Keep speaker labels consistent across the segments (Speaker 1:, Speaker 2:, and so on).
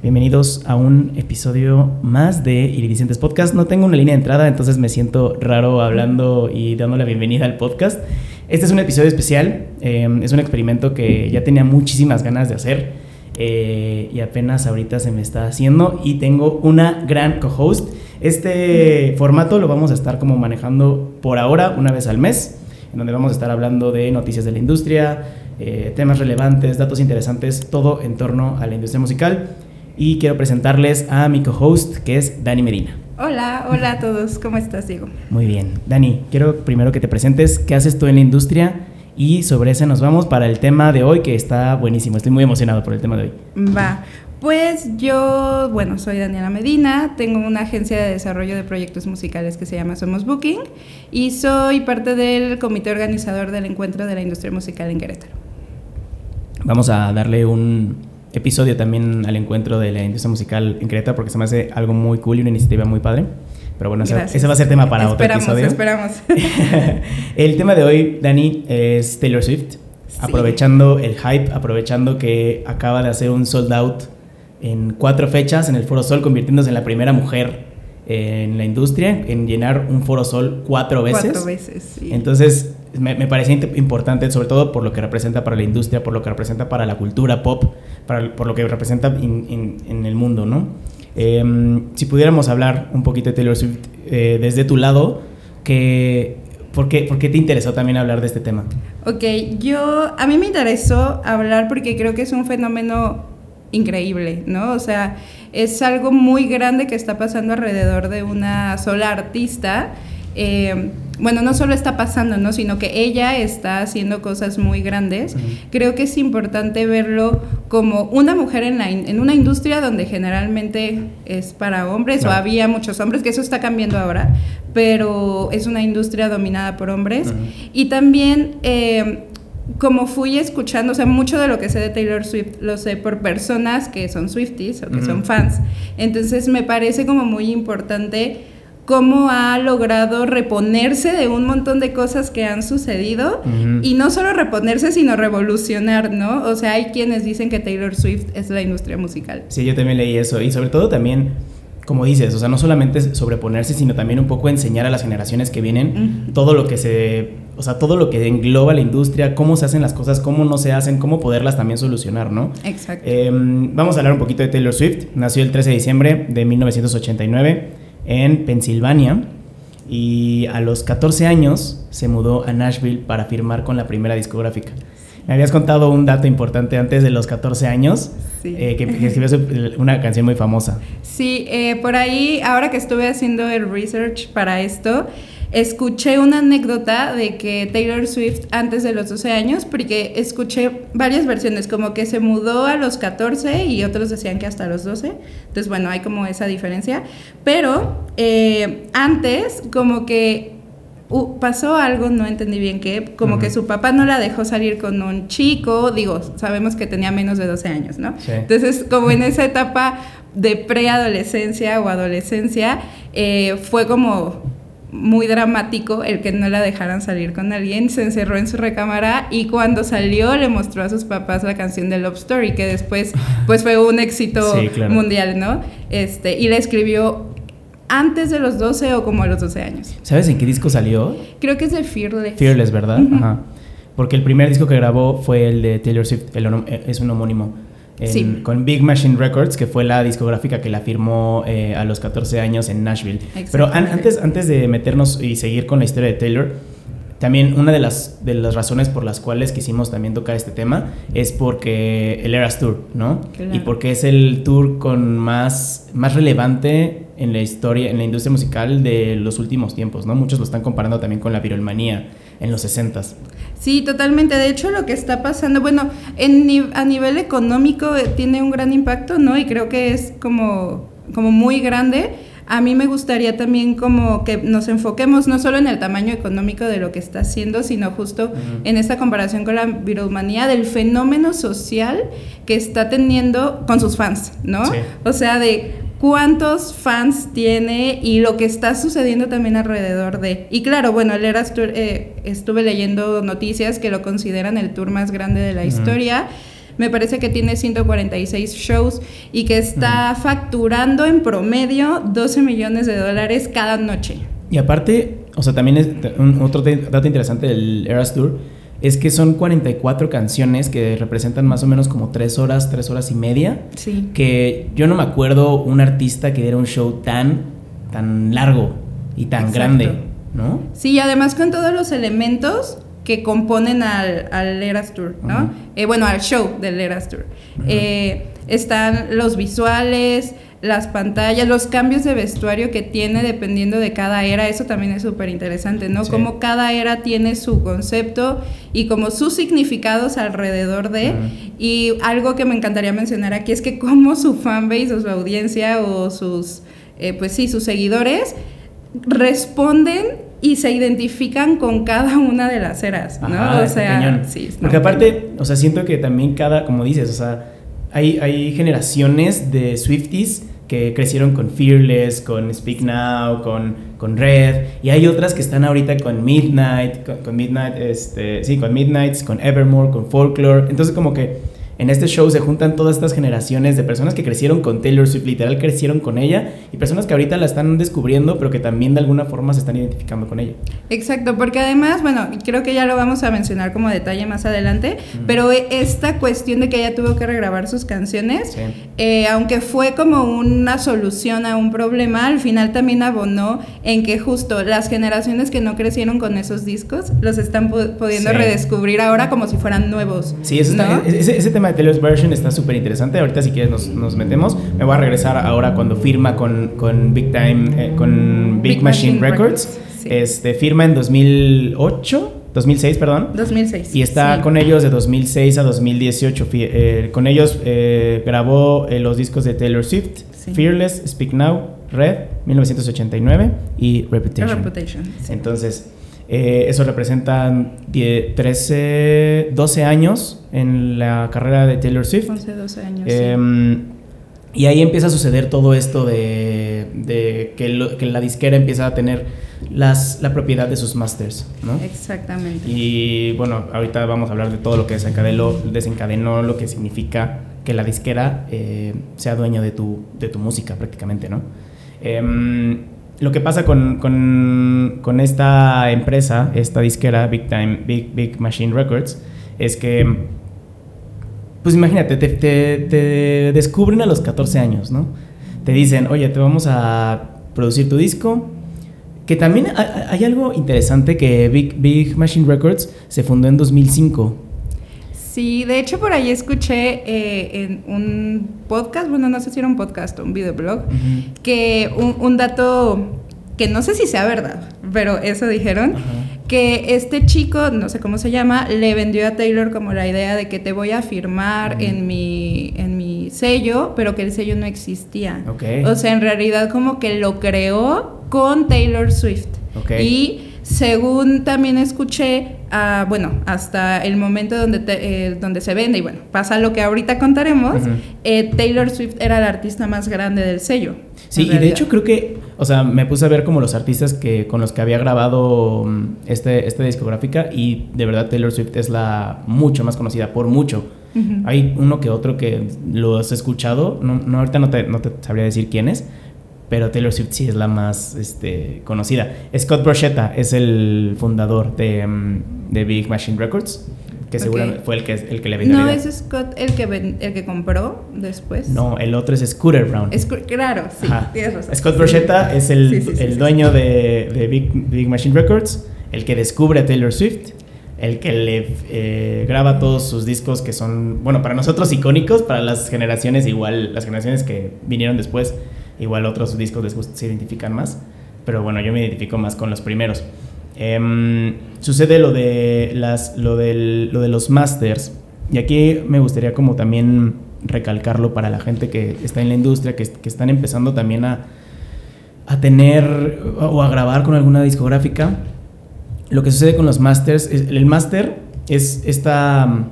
Speaker 1: Bienvenidos a un episodio más de Iridicentes Podcast. No tengo una línea de entrada, entonces me siento raro hablando y dando la bienvenida al podcast. Este es un episodio especial, eh, es un experimento que ya tenía muchísimas ganas de hacer eh, y apenas ahorita se me está haciendo y tengo una gran co-host. Este formato lo vamos a estar como manejando por ahora una vez al mes, en donde vamos a estar hablando de noticias de la industria, eh, temas relevantes, datos interesantes, todo en torno a la industria musical y quiero presentarles a mi co-host que es Dani Medina.
Speaker 2: Hola, hola a todos, ¿cómo estás, Diego?
Speaker 1: Muy bien. Dani, quiero primero que te presentes qué haces tú en la industria y sobre eso nos vamos para el tema de hoy que está buenísimo. Estoy muy emocionado por el tema de hoy.
Speaker 2: Va. Pues yo, bueno, soy Daniela Medina, tengo una agencia de desarrollo de proyectos musicales que se llama Somos Booking y soy parte del comité organizador del encuentro de la industria musical en Querétaro.
Speaker 1: Vamos a darle un, episodio también al encuentro de la industria musical en Creta porque se me hace algo muy cool y una iniciativa muy padre. Pero bueno, ese, va a ser tema para otro episodio.
Speaker 2: Esperamos,
Speaker 1: el tema de hoy, Dani, es Taylor Swift. Aprovechando el hype, aprovechando que acaba de hacer un sold out en cuatro fechas en el Foro Sol, convirtiéndose en la primera mujer en la industria en llenar un Foro Sol cuatro veces.
Speaker 2: Cuatro veces, sí.
Speaker 1: Entonces, me, me parecía importante, sobre todo por lo que representa para la industria, por lo que representa para la cultura pop, para, por lo que representa en el mundo, ¿no? Em, si pudiéramos hablar un poquito de Taylor Swift eh, desde tu lado, que, ¿por, qué, ¿por qué te interesó también hablar de este tema?
Speaker 2: Ok, yo, a mí me interesó hablar porque creo que es un fenómeno increíble, ¿no? O sea, es algo muy grande que está pasando alrededor de una sola artista. Eh, bueno, no solo está pasando, ¿no? Sino que ella está haciendo cosas muy grandes. Creo que es importante verlo como una mujer en, la en una industria donde generalmente es para hombres, o había muchos hombres, que eso está cambiando ahora, pero es una industria dominada por hombres. Y también... Eh, como fui escuchando, o sea, mucho de lo que sé de Taylor Swift lo sé por personas que son Swifties o que son fans. Entonces me parece como muy importante cómo ha logrado reponerse de un montón de cosas que han sucedido y no solo reponerse, sino revolucionar, ¿no? O sea, hay quienes dicen que Taylor Swift es la industria musical.
Speaker 1: Sí, yo también leí eso y sobre todo también como dices, o sea, no solamente sobreponerse, sino también un poco enseñar a las generaciones que vienen todo lo que se, o sea, todo lo que engloba la industria, cómo se hacen las cosas, cómo no se hacen, cómo poderlas también solucionar, ¿no?
Speaker 2: Exacto.
Speaker 1: Em, vamos a hablar un poquito de Taylor Swift. Nació el 13 de diciembre de 1989 en Pensilvania y a los 14 años se mudó a Nashville para firmar con la primera discográfica. Me habías contado un dato importante antes de los 14 años, eh, que, escribió una canción muy famosa.
Speaker 2: Sí, eh, por ahí, ahora que estuve haciendo el research para esto, escuché una anécdota de que Taylor Swift antes de los 12 años, porque escuché varias versiones, como que se mudó a los 14 y otros decían que hasta los 12. Entonces, bueno, hay como esa diferencia. Pero eh, antes, como que pasó algo, no entendí bien qué, como que su papá no la dejó salir con un chico, digo, sabemos que tenía menos de 12 años, ¿no? Entonces, como en esa etapa de preadolescencia o adolescencia, eh, fue como muy dramático el que no la dejaran salir con alguien, se encerró en su recámara y cuando salió le mostró a sus papás la canción de Love Story, que después pues fue un éxito mundial, ¿no? Este, y la escribió antes de los 12 o como a los 12 años.
Speaker 1: ¿Sabes en qué disco salió?
Speaker 2: Creo que es de Fearless.
Speaker 1: Fearless, ¿verdad? Ajá. Porque el primer disco que grabó fue el de Taylor Swift, eh, es un homónimo. Sí. Con Big Machine Records, que fue la discográfica que la firmó eh, a los 14 años en Nashville. Pero antes, antes de meternos y seguir con la historia de Taylor, también una de las, de las razones por las cuales quisimos también tocar este tema es porque el Eras Tour, ¿no? Y porque es el tour con más, más relevante en la historia, en la industria musical de los últimos tiempos, ¿no? Muchos lo están comparando también con la virolmanía en los 60
Speaker 2: Sí, totalmente. De hecho, lo que está pasando, bueno, en, a nivel económico eh, tiene un gran impacto, ¿no? Y creo que es como, como muy grande a mí me gustaría también como que nos enfoquemos no solo en el tamaño económico de lo que está haciendo, sino justo en esta comparación con la viromanía del fenómeno social que está teniendo con sus fans, ¿no? O sea, de cuántos fans tiene y lo que está sucediendo también alrededor de. Y claro, bueno, el Eras Tour, eh, estuve leyendo noticias que lo consideran el tour más grande de la historia me parece que tiene 146 shows y que está facturando en promedio 12 millones de dólares cada noche.
Speaker 1: Y aparte, o sea, también es un, otro dato interesante del Eras Tour es que son 44 canciones que representan más o menos como 3 horas, 3 horas y media.
Speaker 2: Sí.
Speaker 1: Que yo no me acuerdo un artista que diera un show tan, tan largo y tan grande, ¿no?
Speaker 2: Sí, y además con todos los elementos que componen al, al Eras Tour, ¿no? Eh, bueno, al show del Eras Tour. Eh, están los visuales, las pantallas, los cambios de vestuario que tiene dependiendo de cada era, eso también es súper interesante, ¿no? Como cada era tiene su concepto y como sus significados alrededor de, y algo que me encantaría mencionar aquí es que como su fanbase o su audiencia o sus, eh, pues sí, sus seguidores responden y se identifican con cada una de las eras, ¿no?
Speaker 1: o sea, sí, Porque aparte, o sea, siento que también cada, como dices, o sea, hay, hay generaciones de Swifties que crecieron con Fearless, con Speak Now, con, con Red, y hay otras que están ahorita con Midnight, con, Midnight, este, sí, con Midnights, con Evermore, con Folklore. Entonces como que en este show se juntan todas estas generaciones de personas que crecieron con Taylor Swift, literal crecieron con ella, y personas que ahorita la están descubriendo, pero que también de alguna forma se están identificando con ella.
Speaker 2: Exacto, porque además, bueno, creo que ya lo vamos a mencionar como detalle más adelante, pero esta cuestión de que ella tuvo que regrabar sus canciones, eh, aunque fue como una solución a un problema, al final también abonó en que justo las generaciones que no crecieron con esos discos los están pudiendo redescubrir ahora como si fueran nuevos.
Speaker 1: Sí, eso está, ese tema Taylor's Version está súper interesante. Ahorita si quieres nos, metemos. Me voy a regresar ahora cuando firma con, con Big Time, eh, con Big, Machine, Records. Este, firma en 2008. 2006, perdón.
Speaker 2: 2006.
Speaker 1: Y está con ellos de 2006 a 2018. Eh, con ellos eh, grabó los discos de Taylor Swift, Fearless, Speak Now, Red, 1989 y Reputation.
Speaker 2: Reputation
Speaker 1: Entonces, eh, eso representa 13, 12 años en la carrera de Taylor Swift.
Speaker 2: 11, 12 años.
Speaker 1: Em, y ahí empieza a suceder todo esto de, que, la disquera empieza a tener las, la propiedad de sus masters, ¿no?
Speaker 2: Exactamente.
Speaker 1: Y bueno, ahorita vamos a hablar de todo lo que desencadenó, desencadenó lo que significa que la disquera eh, sea dueño de tu, de tu música prácticamente, ¿no? Lo que pasa con, con, esta empresa, esta disquera, Big Time, Big, Big Machine Records, es que, pues imagínate, te, te, descubren a los 14 años, ¿no? Te dicen, oye, te vamos a producir tu disco. Que también hay, algo interesante que Big, Big Machine Records se fundó en 2005.
Speaker 2: Sí, de hecho por ahí escuché eh, en un podcast, bueno, no sé si era un podcast o un videoblog, que un, dato que no sé si sea verdad, pero eso dijeron, que este chico, no sé cómo se llama, le vendió a Taylor como la idea de que te voy a firmar en, mi, en mi sello, pero que el sello no existía. O sea, en realidad como que lo creó con Taylor Swift. Y según también escuché, ah, bueno, hasta el momento donde, eh, donde se vende, y bueno, pasa lo que ahorita contaremos, eh, Taylor Swift era la artista más grande del sello.
Speaker 1: Sí, y de hecho creo que, o sea, me puse a ver como los artistas que, con los que había grabado mm, este, esta discográfica y de verdad Taylor Swift es la mucho más conocida, por mucho. Hay uno que otro que lo has escuchado, no, no ahorita no te, no te sabría decir quién es, pero Taylor Swift sí es la más este, conocida. Scott Brochetta es el fundador de, mm, de Big Machine Records, que seguramente fue el que, el que le vendió.
Speaker 2: ¿No es Scott el que, el que compró después?
Speaker 1: No, el otro es Scooter Brown.
Speaker 2: claro, sí, tienes razón.
Speaker 1: Scott Brochetta es el, el dueño de, de Big, Big, Machine Records, el que descubre a Taylor Swift, el que le eh, graba todos sus discos que son, bueno, para nosotros icónicos, para las generaciones igual, las generaciones que vinieron después Igual otros discos les se identifican más, pero bueno, yo me identifico más con los primeros. Em, sucede lo de, las, lo, del, lo de los masters, y aquí me gustaría como también recalcarlo para la gente que está en la industria, que, que están empezando también a, a tener o a grabar con alguna discográfica. Lo que sucede con los masters, el master es esta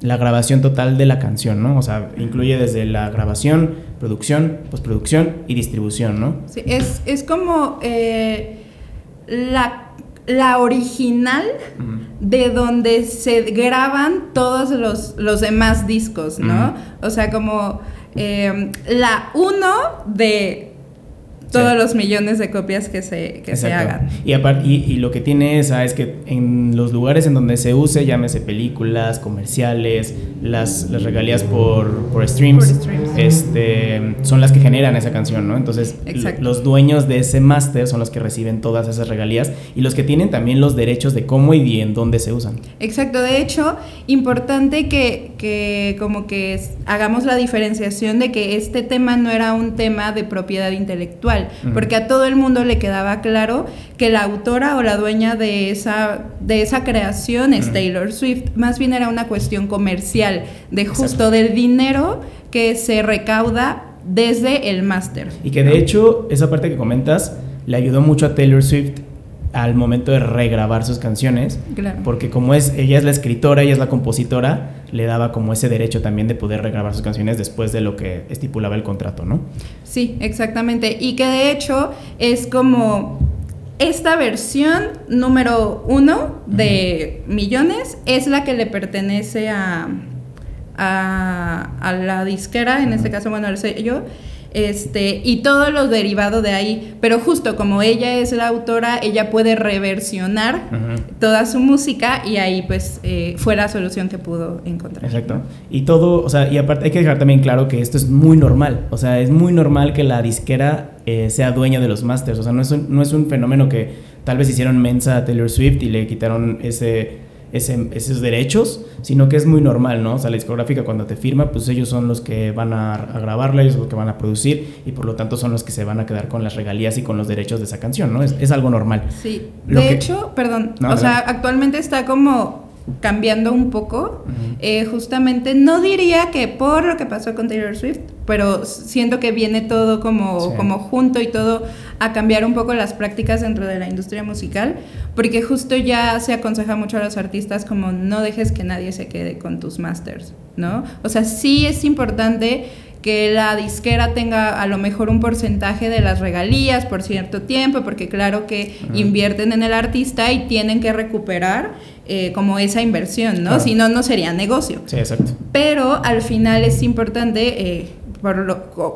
Speaker 1: la grabación total de la canción, ¿no? O sea, incluye desde la grabación, producción, postproducción y distribución, ¿no?
Speaker 2: Sí, es, como eh, la, la, original de donde se graban todos los, los demás discos, ¿no? O sea, como eh, la uno de todos los millones de copias que se, que se hagan.
Speaker 1: Y, y, lo que tiene esa es que en los lugares en donde se use, llámese películas, comerciales, las, las regalías por, por, streams, Este, son las que generan esa canción, ¿no? Entonces, los dueños de ese máster son los que reciben todas esas regalías y los que tienen también los derechos de cómo y en dónde se usan.
Speaker 2: Exacto, de hecho, importante que, que como que hagamos la diferenciación de que este tema no era un tema de propiedad intelectual porque a todo el mundo le quedaba claro que la autora o la dueña de esa, de esa creación es Taylor Swift, más bien era una cuestión comercial, de justo del dinero que se recauda desde el máster.
Speaker 1: Y que de hecho, esa parte que comentas le ayudó mucho a Taylor Swift al momento de regrabar sus canciones. Porque como es, ella es la escritora, ella es la compositora, le daba como ese derecho también de poder regrabar sus canciones después de lo que estipulaba el contrato, ¿no?
Speaker 2: Sí, exactamente. Y que de hecho es como esta versión número uno de millones es la que le pertenece a, a, la disquera, en este caso, bueno, el sello este, y todo lo derivado de ahí. Pero justo como ella es la autora, ella puede reversionar toda su música y ahí pues eh, fue la solución que pudo encontrar.
Speaker 1: Exacto. Y todo, o sea, y aparte hay que dejar también claro que esto es muy normal. O sea, es muy normal que la disquera eh, sea dueña de los masters. O sea, no es, un, no es un fenómeno que tal vez hicieron mensa a Taylor Swift y le quitaron ese esos derechos, sino que es muy normal, ¿no? O sea, la discográfica cuando te firma, pues ellos son los que van a, grabarla, ellos son los que van a producir y por lo tanto son los que se van a quedar con las regalías y con los derechos de esa canción, ¿no? Es, algo normal.
Speaker 2: Sí. de hecho, perdón, o sea, actualmente está como cambiando un poco. Eh, justamente, no diría que por lo que pasó con Taylor Swift, pero siento que viene todo como, como junto y todo a cambiar un poco las prácticas dentro de la industria musical, porque justo ya se aconseja mucho a los artistas como no dejes que nadie se quede con tus masters, ¿no? O sea, sí es importante que la disquera tenga a lo mejor un porcentaje de las regalías por cierto tiempo, porque claro que invierten en el artista y tienen que recuperar eh, como esa inversión, ¿no? Si no, no sería negocio.
Speaker 1: Sí, exacto.
Speaker 2: Pero al final es importante, eh,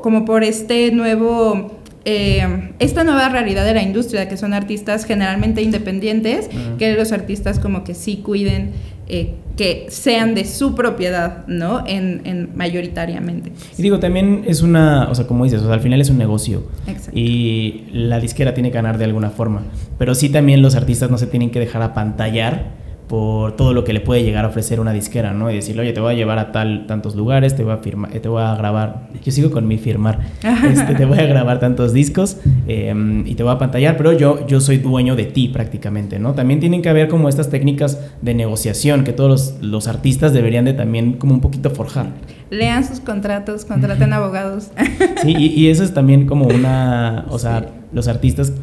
Speaker 2: como por este nuevo... Eh, esta nueva realidad de la industria, que son artistas generalmente independientes, que los artistas como que sí cuiden eh, que sean de su propiedad, ¿no? En, mayoritariamente.
Speaker 1: Y digo, también es una, o sea, como dices, al final es un negocio. Exacto. Y la disquera tiene que ganar de alguna forma. Pero sí también los artistas no se tienen que dejar apantallar por todo lo que le puede llegar a ofrecer una disquera, ¿no? Y decirle, oye, te voy a llevar a tal, tantos lugares, te voy a firmar, te voy a grabar, yo sigo con mi firmar, este, te voy a grabar tantos discos em, y te voy a pantallar, pero yo, yo soy dueño de ti prácticamente, ¿no? También tienen que haber como estas técnicas de negociación que todos los, artistas deberían de también como un poquito forjar.
Speaker 2: Lean sus contratos, contraten abogados.
Speaker 1: Sí, y, y, eso es también como una, o sea, los artistas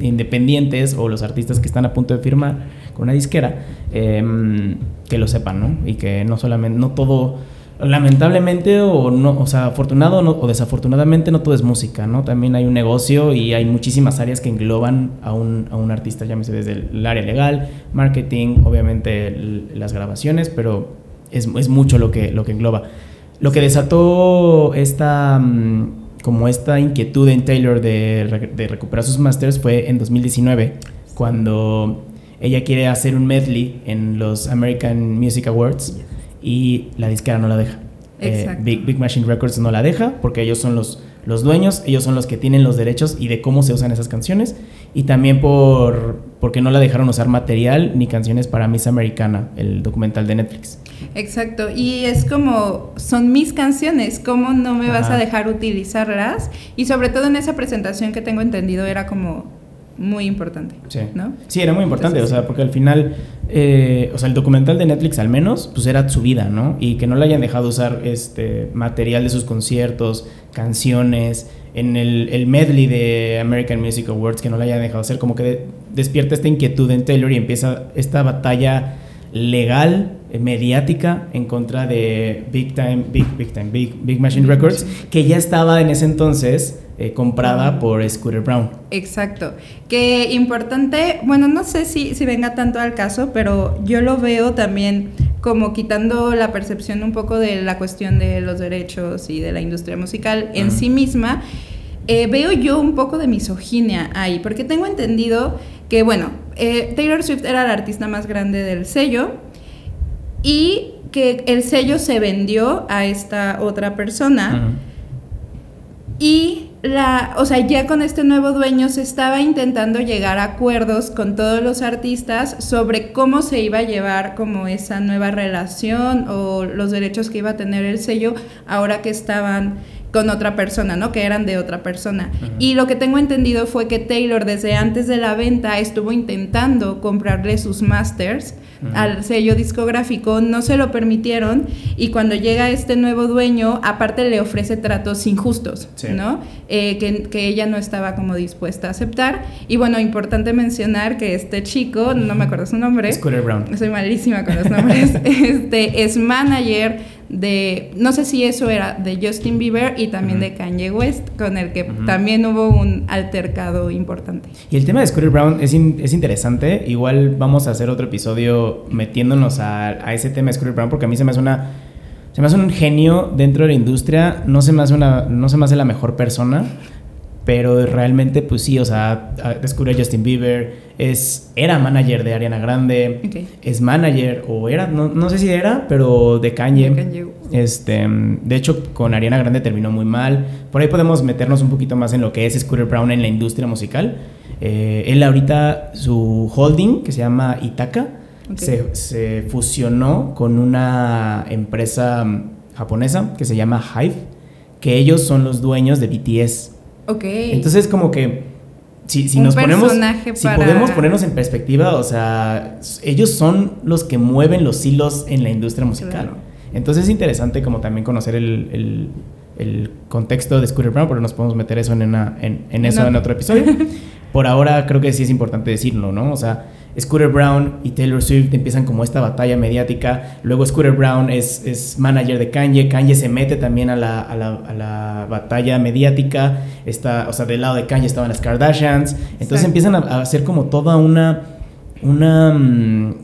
Speaker 1: independientes o los artistas que están a punto de firmar con una disquera, em, que lo sepan, ¿no? Y que no solamente, no todo, lamentablemente o no, o sea, afortunado o desafortunadamente no todo es música, ¿no? También hay un negocio y hay muchísimas áreas que engloban a un, a un artista, llámese desde el, área legal, marketing, obviamente las grabaciones, pero es, es, mucho lo que, lo que engloba. Lo que desató esta... Mm, como esta inquietud en Taylor de, de recuperar sus masters fue en 2019, cuando ella quiere hacer un medley en los American Music Awards y la disquera no la deja. Eh, Big, Big, Machine Records no la deja porque ellos son los, los dueños, ellos son los que tienen los derechos y de cómo se usan esas canciones. Y también por porque no la dejaron usar material ni canciones para Miss Americana, el documental de Netflix.
Speaker 2: Exacto, y es como, son mis canciones, ¿cómo no me vas a dejar utilizarlas? Y sobre todo en esa presentación que tengo entendido era como muy importante.
Speaker 1: Sí, ¿no? sí era muy importante, o sea, porque al final, eh, o sea, el documental de Netflix al menos, pues era su vida, ¿no? Y que no le hayan dejado usar este material de sus conciertos, canciones, en el, el medley de American Music Awards, que no le hayan dejado hacer, como que despierta esta inquietud en Taylor y empieza esta batalla legal, eh, mediática, en contra de Big Time, Big, Big Time, Big, Big Machine Records, que ya estaba en ese entonces eh, comprada por Scooter Brown.
Speaker 2: Exacto. Que importante, bueno, no sé si, si venga tanto al caso, pero yo lo veo también como quitando la percepción un poco de la cuestión de los derechos y de la industria musical en sí misma. Eh, veo yo un poco de misoginia ahí, porque tengo entendido que, bueno, eh, Taylor Swift era la artista más grande del sello y que el sello se vendió a esta otra persona. Y la, o sea, ya con este nuevo dueño se estaba intentando llegar a acuerdos con todos los artistas sobre cómo se iba a llevar como esa nueva relación o los derechos que iba a tener el sello ahora que estaban con otra persona, ¿no? Que eran de otra persona. Y lo que tengo entendido fue que Taylor desde antes de la venta estuvo intentando comprarle sus masters al sello discográfico, no se lo permitieron y cuando llega este nuevo dueño, aparte le ofrece tratos injustos, ¿no? Eh, que, ella no estaba como dispuesta a aceptar. Y bueno, importante mencionar que este chico, no me acuerdo su nombre.
Speaker 1: Scooter Brown.
Speaker 2: Soy malísima con los nombres. este es manager de, no sé si eso era de Justin Bieber y también de Kanye West, con el que también hubo un altercado importante.
Speaker 1: Y el tema de Scooter Brown es, es interesante, igual vamos a hacer otro episodio metiéndonos a, a, ese tema de Scooter Brown, porque a mí se me hace una... Se me hace un genio dentro de la industria, no se me hace, una, no se me hace la mejor persona, pero realmente, pues sí, o sea, descubre a Justin Bieber, es, era manager de Ariana Grande, es manager, o era, no, no, sé si era, pero de Kanye. Este, de hecho, con Ariana Grande terminó muy mal. Por ahí podemos meternos un poquito más en lo que es Scooter Brown en la industria musical. Eh, él ahorita, su holding, que se llama Itaka, se, se fusionó con una empresa japonesa que se llama Hive, que ellos son los dueños de BTS.
Speaker 2: Ok.
Speaker 1: Entonces, como que si, si nos ponemos, si podemos ponernos en perspectiva, o sea, ellos son los que mueven los hilos en la industria musical. Entonces es interesante como también conocer el, el, contexto de Scooter Brown, porque nos podemos meter eso en, una, en, en eso en otro episodio. Por ahora creo que sí es importante decirlo, ¿no? O sea, Scooter Brown y Taylor Swift empiezan como esta batalla mediática. Luego Scooter Brown es, es manager de Kanye. Kanye se mete también a la, a la, a la batalla mediática. Está, o sea, del lado de Kanye estaban las Kardashians. Entonces empiezan a, a, hacer como toda una... una mm,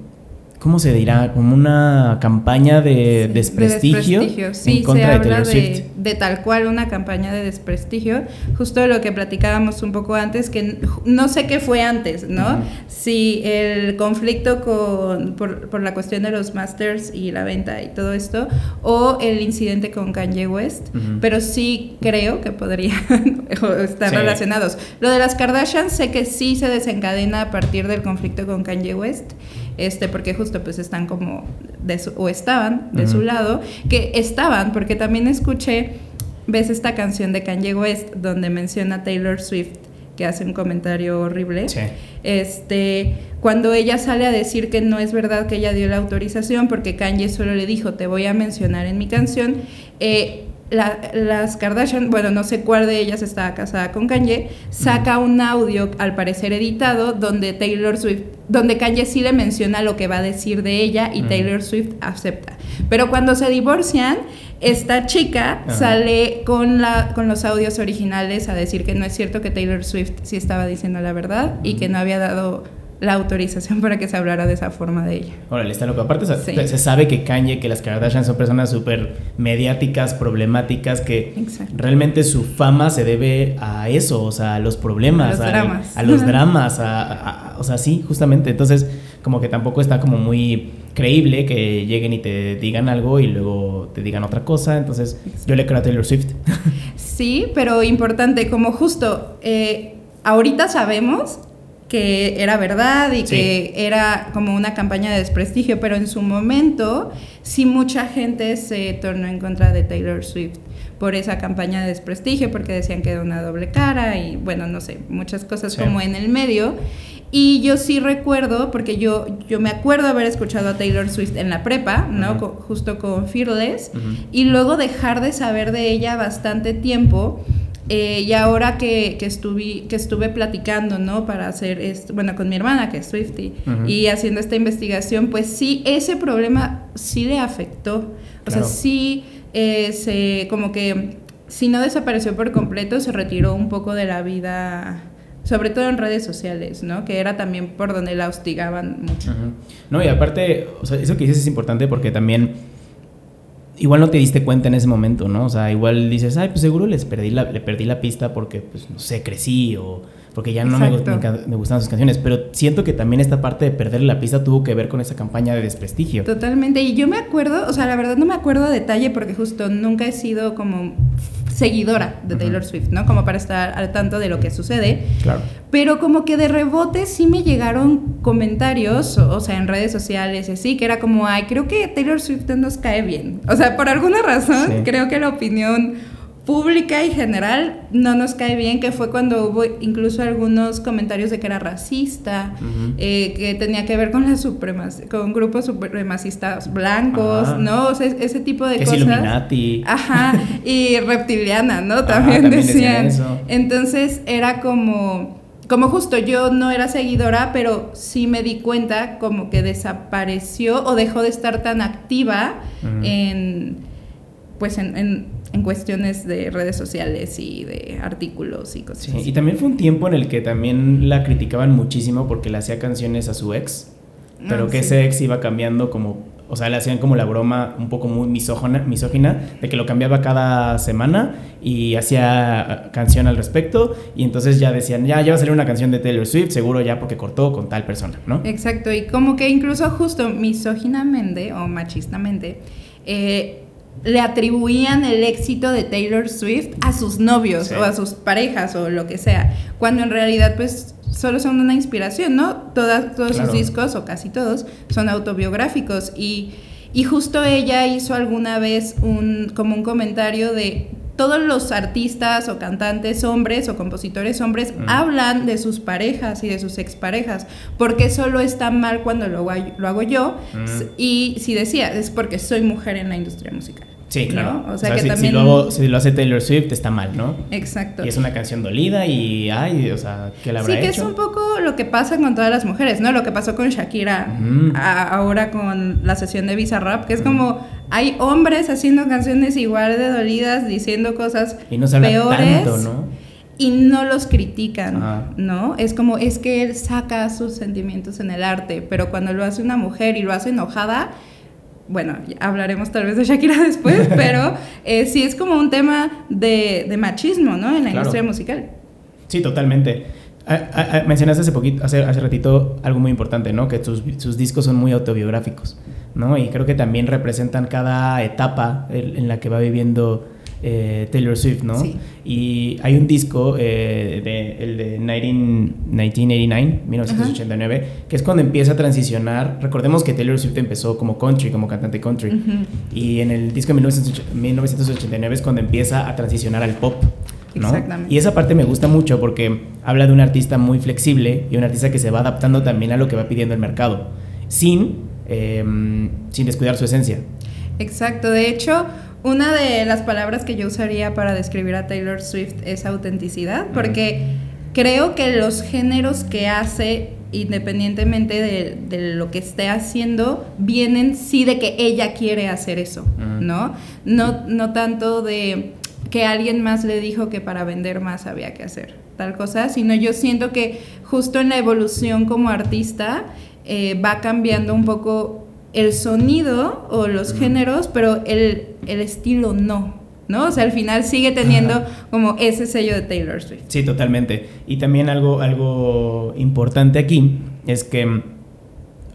Speaker 1: ¿cómo se dirá? Como una campaña de desprestigio,
Speaker 2: Sí, en contra se de habla de, de, tal cual una campaña de desprestigio. Justo lo que platicábamos un poco antes, que no sé qué fue antes, ¿no? Si el conflicto con, por, por, la cuestión de los masters y la venta y todo esto, o el incidente con Kanye West, pero sí creo que podrían estar relacionados. Lo de las Kardashian sé que sí se desencadena a partir del conflicto con Kanye West este, porque justo pues están como, de su, o estaban de su lado, que estaban, porque también escuché, ves esta canción de Kanye West donde menciona Taylor Swift que hace un comentario horrible. Este, cuando ella sale a decir que no es verdad que ella dio la autorización porque Kanye solo le dijo, te voy a mencionar en mi canción, eh, las Kardashian, bueno, no sé cuál de ellas estaba casada con Kanye, saca un audio, al parecer editado, donde Taylor Swift, donde Kanye sí le menciona lo que va a decir de ella y Taylor Swift acepta. Pero cuando se divorcian, esta chica sale con, la, con los audios originales a decir que no es cierto que Taylor Swift sí estaba diciendo la verdad y que no había dado la autorización para que se hablara de esa forma de ella.
Speaker 1: Órale, está loco. Aparte, se sabe que Kanye, que las Kardashian son personas súper mediáticas, problemáticas, que realmente su fama se debe a eso, o sea, a los problemas,
Speaker 2: a los dramas.
Speaker 1: A los dramas, a, o sea, sí, justamente. Entonces, como que tampoco está como muy creíble que lleguen y te digan algo y luego te digan otra cosa. Entonces, yo le creo a Taylor Swift.
Speaker 2: Sí, pero importante, como justo, eh, ahorita sabemos que era verdad y que era como una campaña de desprestigio, pero en su momento sí mucha gente se tornó en contra de Taylor Swift por esa campaña de desprestigio, porque decían que era una doble cara y bueno, no sé, muchas cosas como en el medio. Y yo sí recuerdo, porque yo, yo me acuerdo haber escuchado a Taylor Swift en la prepa, ¿no? justo con Fearless, y luego dejar de saber de ella bastante tiempo eh, y ahora que, que, estuve, que estuve platicando, ¿no? Para hacer esto, bueno, con mi hermana, que es Swifty, y haciendo esta investigación, pues sí, ese problema sí le afectó. O sea, sí, eh, se, como que si no desapareció por completo, se retiró un poco de la vida, sobre todo en redes sociales, ¿no? Que era también por donde la hostigaban mucho.
Speaker 1: No, y aparte, o sea, eso que dices es importante porque también igual no te diste cuenta en ese momento, ¿no? O sea, igual dices, ay, pues seguro les perdí la, le perdí la pista porque, pues, no sé, crecí o porque ya no me, me, gustaban sus canciones, pero siento que también esta parte de perder la pista tuvo que ver con esa campaña de desprestigio.
Speaker 2: Totalmente, y yo me acuerdo, o sea, la verdad no me acuerdo a detalle porque justo nunca he sido como seguidora de Taylor Swift, ¿no? Como para estar al tanto de lo que sucede.
Speaker 1: Claro.
Speaker 2: Pero como que de rebote sí me llegaron comentarios, o, sea, en redes sociales y así, que era como, ay, creo que Taylor Swift nos cae bien. O sea, por alguna razón, creo que la opinión pública y general no nos cae bien, que fue cuando hubo incluso algunos comentarios de que era racista, eh, que tenía que ver con supremas, con grupos supremacistas blancos, ¿no? O sea, ese tipo de cosas.
Speaker 1: Illuminati.
Speaker 2: Ajá, y reptiliana, ¿no? También, decían. Entonces era como como justo yo no era seguidora, pero sí me di cuenta como que desapareció o dejó de estar tan activa en pues en en cuestiones de redes sociales y de artículos y cosas
Speaker 1: sí, Y también fue un tiempo en el que también la criticaban muchísimo porque le hacía canciones a su ex, pero ah, que ese ex iba cambiando como, o sea, le hacían como la broma un poco muy misógina, misógina de que lo cambiaba cada semana y hacía canción al respecto y entonces ya decían, ya, ya va a salir una canción de Taylor Swift, seguro ya porque cortó con tal persona, ¿no?
Speaker 2: Exacto, y como que incluso justo misóginamente o machistamente, eh, le atribuían el éxito de Taylor Swift a sus novios o a sus parejas o lo que sea, cuando en realidad pues solo son una inspiración, ¿no? Todas, todos sus discos o casi todos son autobiográficos y, y justo ella hizo alguna vez un, como un comentario de todos los artistas o cantantes hombres o compositores hombres mm. hablan de sus parejas y de sus exparejas, porque solo está mal cuando lo, lo hago yo. Mm. Y si decía, es porque soy mujer en la industria musical.
Speaker 1: Sí, claro. O sea, que si, también... Si lo, hace Taylor Swift está mal, ¿no?
Speaker 2: Exacto.
Speaker 1: Y es una canción dolida y, ay, o sea, que la habrá
Speaker 2: Sí, que es un poco lo que pasa con todas las mujeres, ¿no? Lo que pasó con Shakira ahora con la sesión de Visa Rap, que es como, hay hombres haciendo canciones igual de dolidas, diciendo cosas y no peores. Tanto, ¿no? Y no los critican, ¿no? Es como, es que él saca sus sentimientos en el arte, pero cuando lo hace una mujer y lo hace enojada, bueno, hablaremos tal vez de Shakira después, pero eh, sí es como un tema de, machismo, ¿no? En la industria musical.
Speaker 1: Sí, totalmente. mencionaste hace poquito, hace, hace ratito algo muy importante, ¿no? Que sus, sus, discos son muy autobiográficos, ¿no? Y creo que también representan cada etapa en la que va viviendo eh, Taylor Swift, ¿no? Sí. Y hay un disco, eh, de, el de 1989, 1989, que es cuando empieza a transicionar. Recordemos que Taylor Swift empezó como country, como cantante country. Y en el disco de 1989 es cuando empieza a transicionar al pop. ¿no? Exactamente. Y esa parte me gusta mucho porque habla de un artista muy flexible y un artista que se va adaptando también a lo que va pidiendo el mercado, sin, em, sin descuidar su esencia.
Speaker 2: Exacto, de hecho, una de las palabras que yo usaría para describir a Taylor Swift es autenticidad, porque creo que los géneros que hace, independientemente de, lo que esté haciendo, vienen sí de que ella quiere hacer eso, ¿no? ¿no? No tanto de que alguien más le dijo que para vender más había que hacer tal cosa, sino yo siento que justo en la evolución como artista eh, va cambiando un poco el sonido o los géneros, pero el, estilo no. ¿no? O sea, al final sigue teniendo como ese sello de Taylor Swift.
Speaker 1: Sí, totalmente. Y también algo, algo importante aquí es que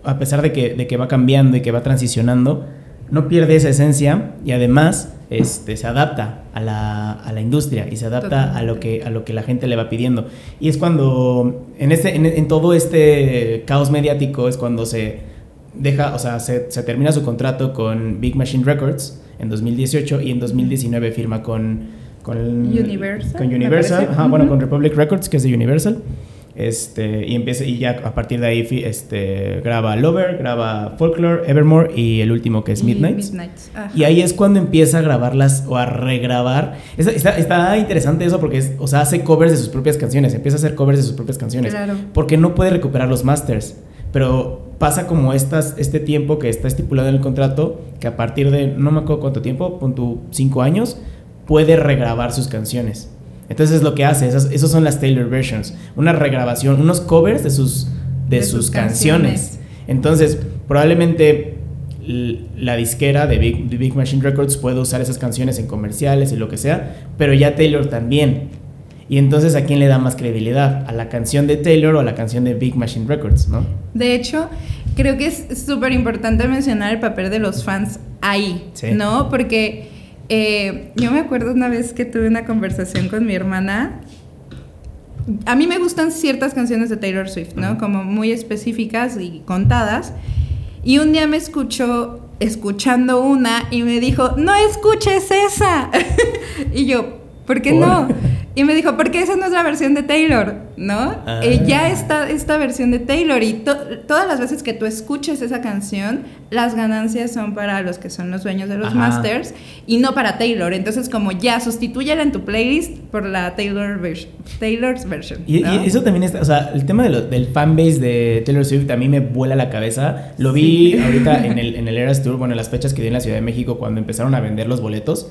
Speaker 1: a pesar de que, de que va cambiando y que va transicionando, no pierde esa esencia y además este, se adapta a la, a la industria y se adapta a lo, que, a lo que la gente le va pidiendo. Y es cuando, en, este, en todo este caos mediático, es cuando se deja, o sea, se, termina su contrato con Big Machine Records en 2018 y en 2019 firma con con
Speaker 2: Universal,
Speaker 1: con Universal, bueno, con Republic Records, que es de Universal. Este, y empieza y ya a partir de ahí este, graba Lover, graba Folklore, Evermore y el último que es Midnight. Y ahí es cuando empieza a grabarlas o a regrabar. Está, está, interesante eso porque es, o sea, hace covers de sus propias canciones, empieza a hacer covers de sus propias canciones. Claro. Porque no puede recuperar los masters. Pero pasa como estas, este tiempo que está estipulado en el contrato, que a partir de, no me acuerdo cuánto tiempo, punto cinco años, puede regrabar sus canciones. Entonces lo que hace, esas, esos son las Taylor versions, una regrabación, unos covers de sus, de, sus, canciones. Entonces, probablemente la disquera de Big, de Big Machine Records puede usar esas canciones en comerciales y lo que sea, pero ya Taylor también. Y entonces, ¿a quién le da más credibilidad? ¿A la canción de Taylor o a la canción de Big Machine Records, no?
Speaker 2: De hecho, creo que es súper importante mencionar el papel de los fans ahí, ¿no? Porque eh, yo me acuerdo una vez que tuve una conversación con mi hermana. A mí me gustan ciertas canciones de Taylor Swift, ¿no? Como muy específicas y contadas. Y un día me escuchó escuchando una y me dijo, no escuches esa. y yo, ¿por qué no? Y me dijo, porque esa no es la versión de Taylor, ¿no? Ah. Eh, ya está esta versión de Taylor y todas las veces que tú escuches esa canción, las ganancias son para los que son los dueños de los masters y no para Taylor. Entonces, como ya, sustitúyela en tu playlist por la Taylor Taylor's version.
Speaker 1: Y, eso también está, o sea, el tema de del fanbase de Taylor Swift a mí me vuela la cabeza. Lo vi ahorita en el, en el Eras Tour, bueno, en las fechas que di en la Ciudad de México cuando empezaron a vender los boletos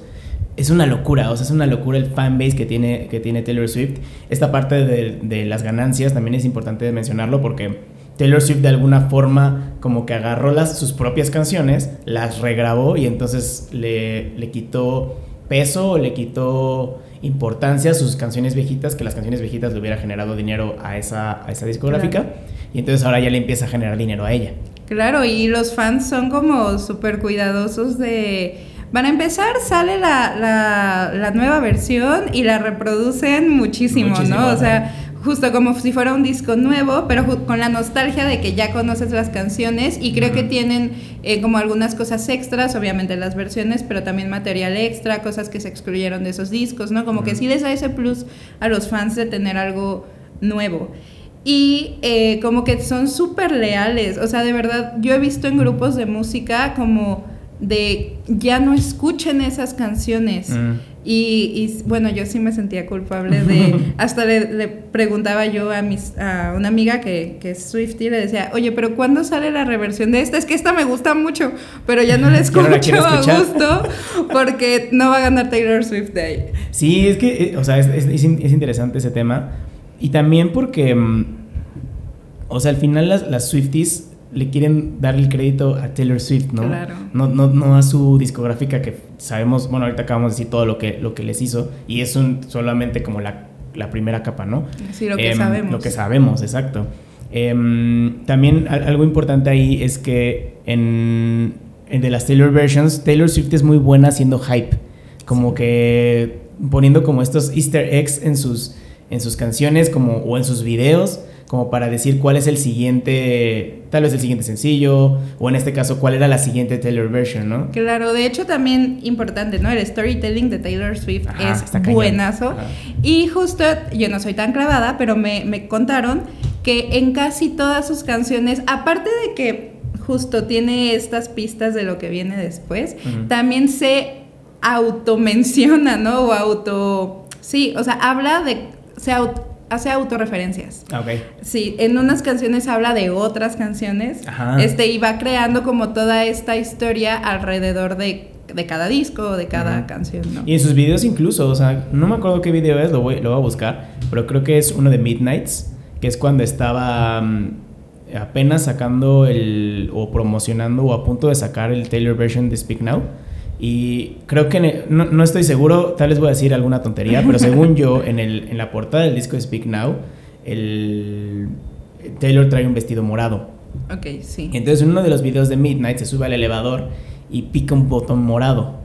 Speaker 1: es una locura, o sea, es una locura el fanbase que tiene, que tiene Taylor Swift. Esta parte de, de, las ganancias también es importante mencionarlo porque Taylor Swift de alguna forma como que agarró las, sus propias canciones, las regrabó y entonces le, le quitó peso, le quitó importancia a sus canciones viejitas, que las canciones viejitas le hubiera generado dinero a esa, a esa discográfica. Y entonces ahora ya le empieza a generar dinero a ella.
Speaker 2: Claro, y los fans son como súper cuidadosos de para empezar, sale la, la, nueva versión y la reproducen muchísimo, ¿no? O sea, justo como si fuera un disco nuevo, pero con la nostalgia de que ya conoces las canciones y creo que tienen eh, como algunas cosas extras, obviamente las versiones, pero también material extra, cosas que se excluyeron de esos discos, ¿no? Como que sí les da ese plus a los fans de tener algo nuevo. Y eh, como que son súper leales, o sea, de verdad, yo he visto en grupos de música como de ya no escuchen esas canciones. Mm. Y, bueno, yo sí me sentía culpable de, hasta le, preguntaba yo a, mis, a una amiga que, que es Swifty, le decía, oye, pero ¿cuándo sale la reversión de esta? Es que esta me gusta mucho, pero ya no la escucho a gusto porque no va a ganar Taylor Swift de ahí.
Speaker 1: Sí, es que, eh, o sea, es, es, interesante ese tema. Y también porque, mm, o sea, al final las, las Swifties le quieren darle el crédito a Taylor Swift, ¿no?
Speaker 2: Claro.
Speaker 1: No, no, no a su discográfica que sabemos, bueno, ahorita acabamos de decir todo lo que, lo que les hizo y es un, solamente como la, la primera capa, ¿no?
Speaker 2: Sí, lo que em, sabemos.
Speaker 1: Lo que sabemos, exacto. Em, también algo importante ahí es que en, en, de las Taylor versions, Taylor Swift es muy buena haciendo hype, como que poniendo como estos easter eggs en sus, en sus canciones como, o en sus videos como para decir cuál es el siguiente, tal vez el siguiente sencillo, o en este caso, cuál era la siguiente Taylor version, ¿no?
Speaker 2: Claro, de hecho también importante, ¿no? El storytelling de Taylor Swift es buenazo. Y justo, yo no soy tan clavada, pero me, me contaron que en casi todas sus canciones, aparte de que justo tiene estas pistas de lo que viene después, también se automenciona, ¿no? O auto... Sí, o sea, habla de... Se auto hace autorreferencias.
Speaker 1: Ah, okay.
Speaker 2: Sí, en unas canciones habla de otras canciones. Este, y va creando como toda esta historia alrededor de, cada disco, de cada canción, ¿no?
Speaker 1: Y en sus videos incluso, o sea, no me acuerdo qué video es, lo voy, lo voy a buscar, pero creo que es uno de Midnights, que es cuando estaba mm, apenas sacando el, o promocionando o a punto de sacar el Taylor version de Speak Now. Y creo que no, no, estoy seguro, tal vez voy a decir alguna tontería, pero según yo, en, el, en la portada del disco de Speak Now, el Taylor trae un vestido morado.
Speaker 2: Ok, sí.
Speaker 1: Entonces en uno de los videos de Midnight se sube al elevador y pica un botón morado.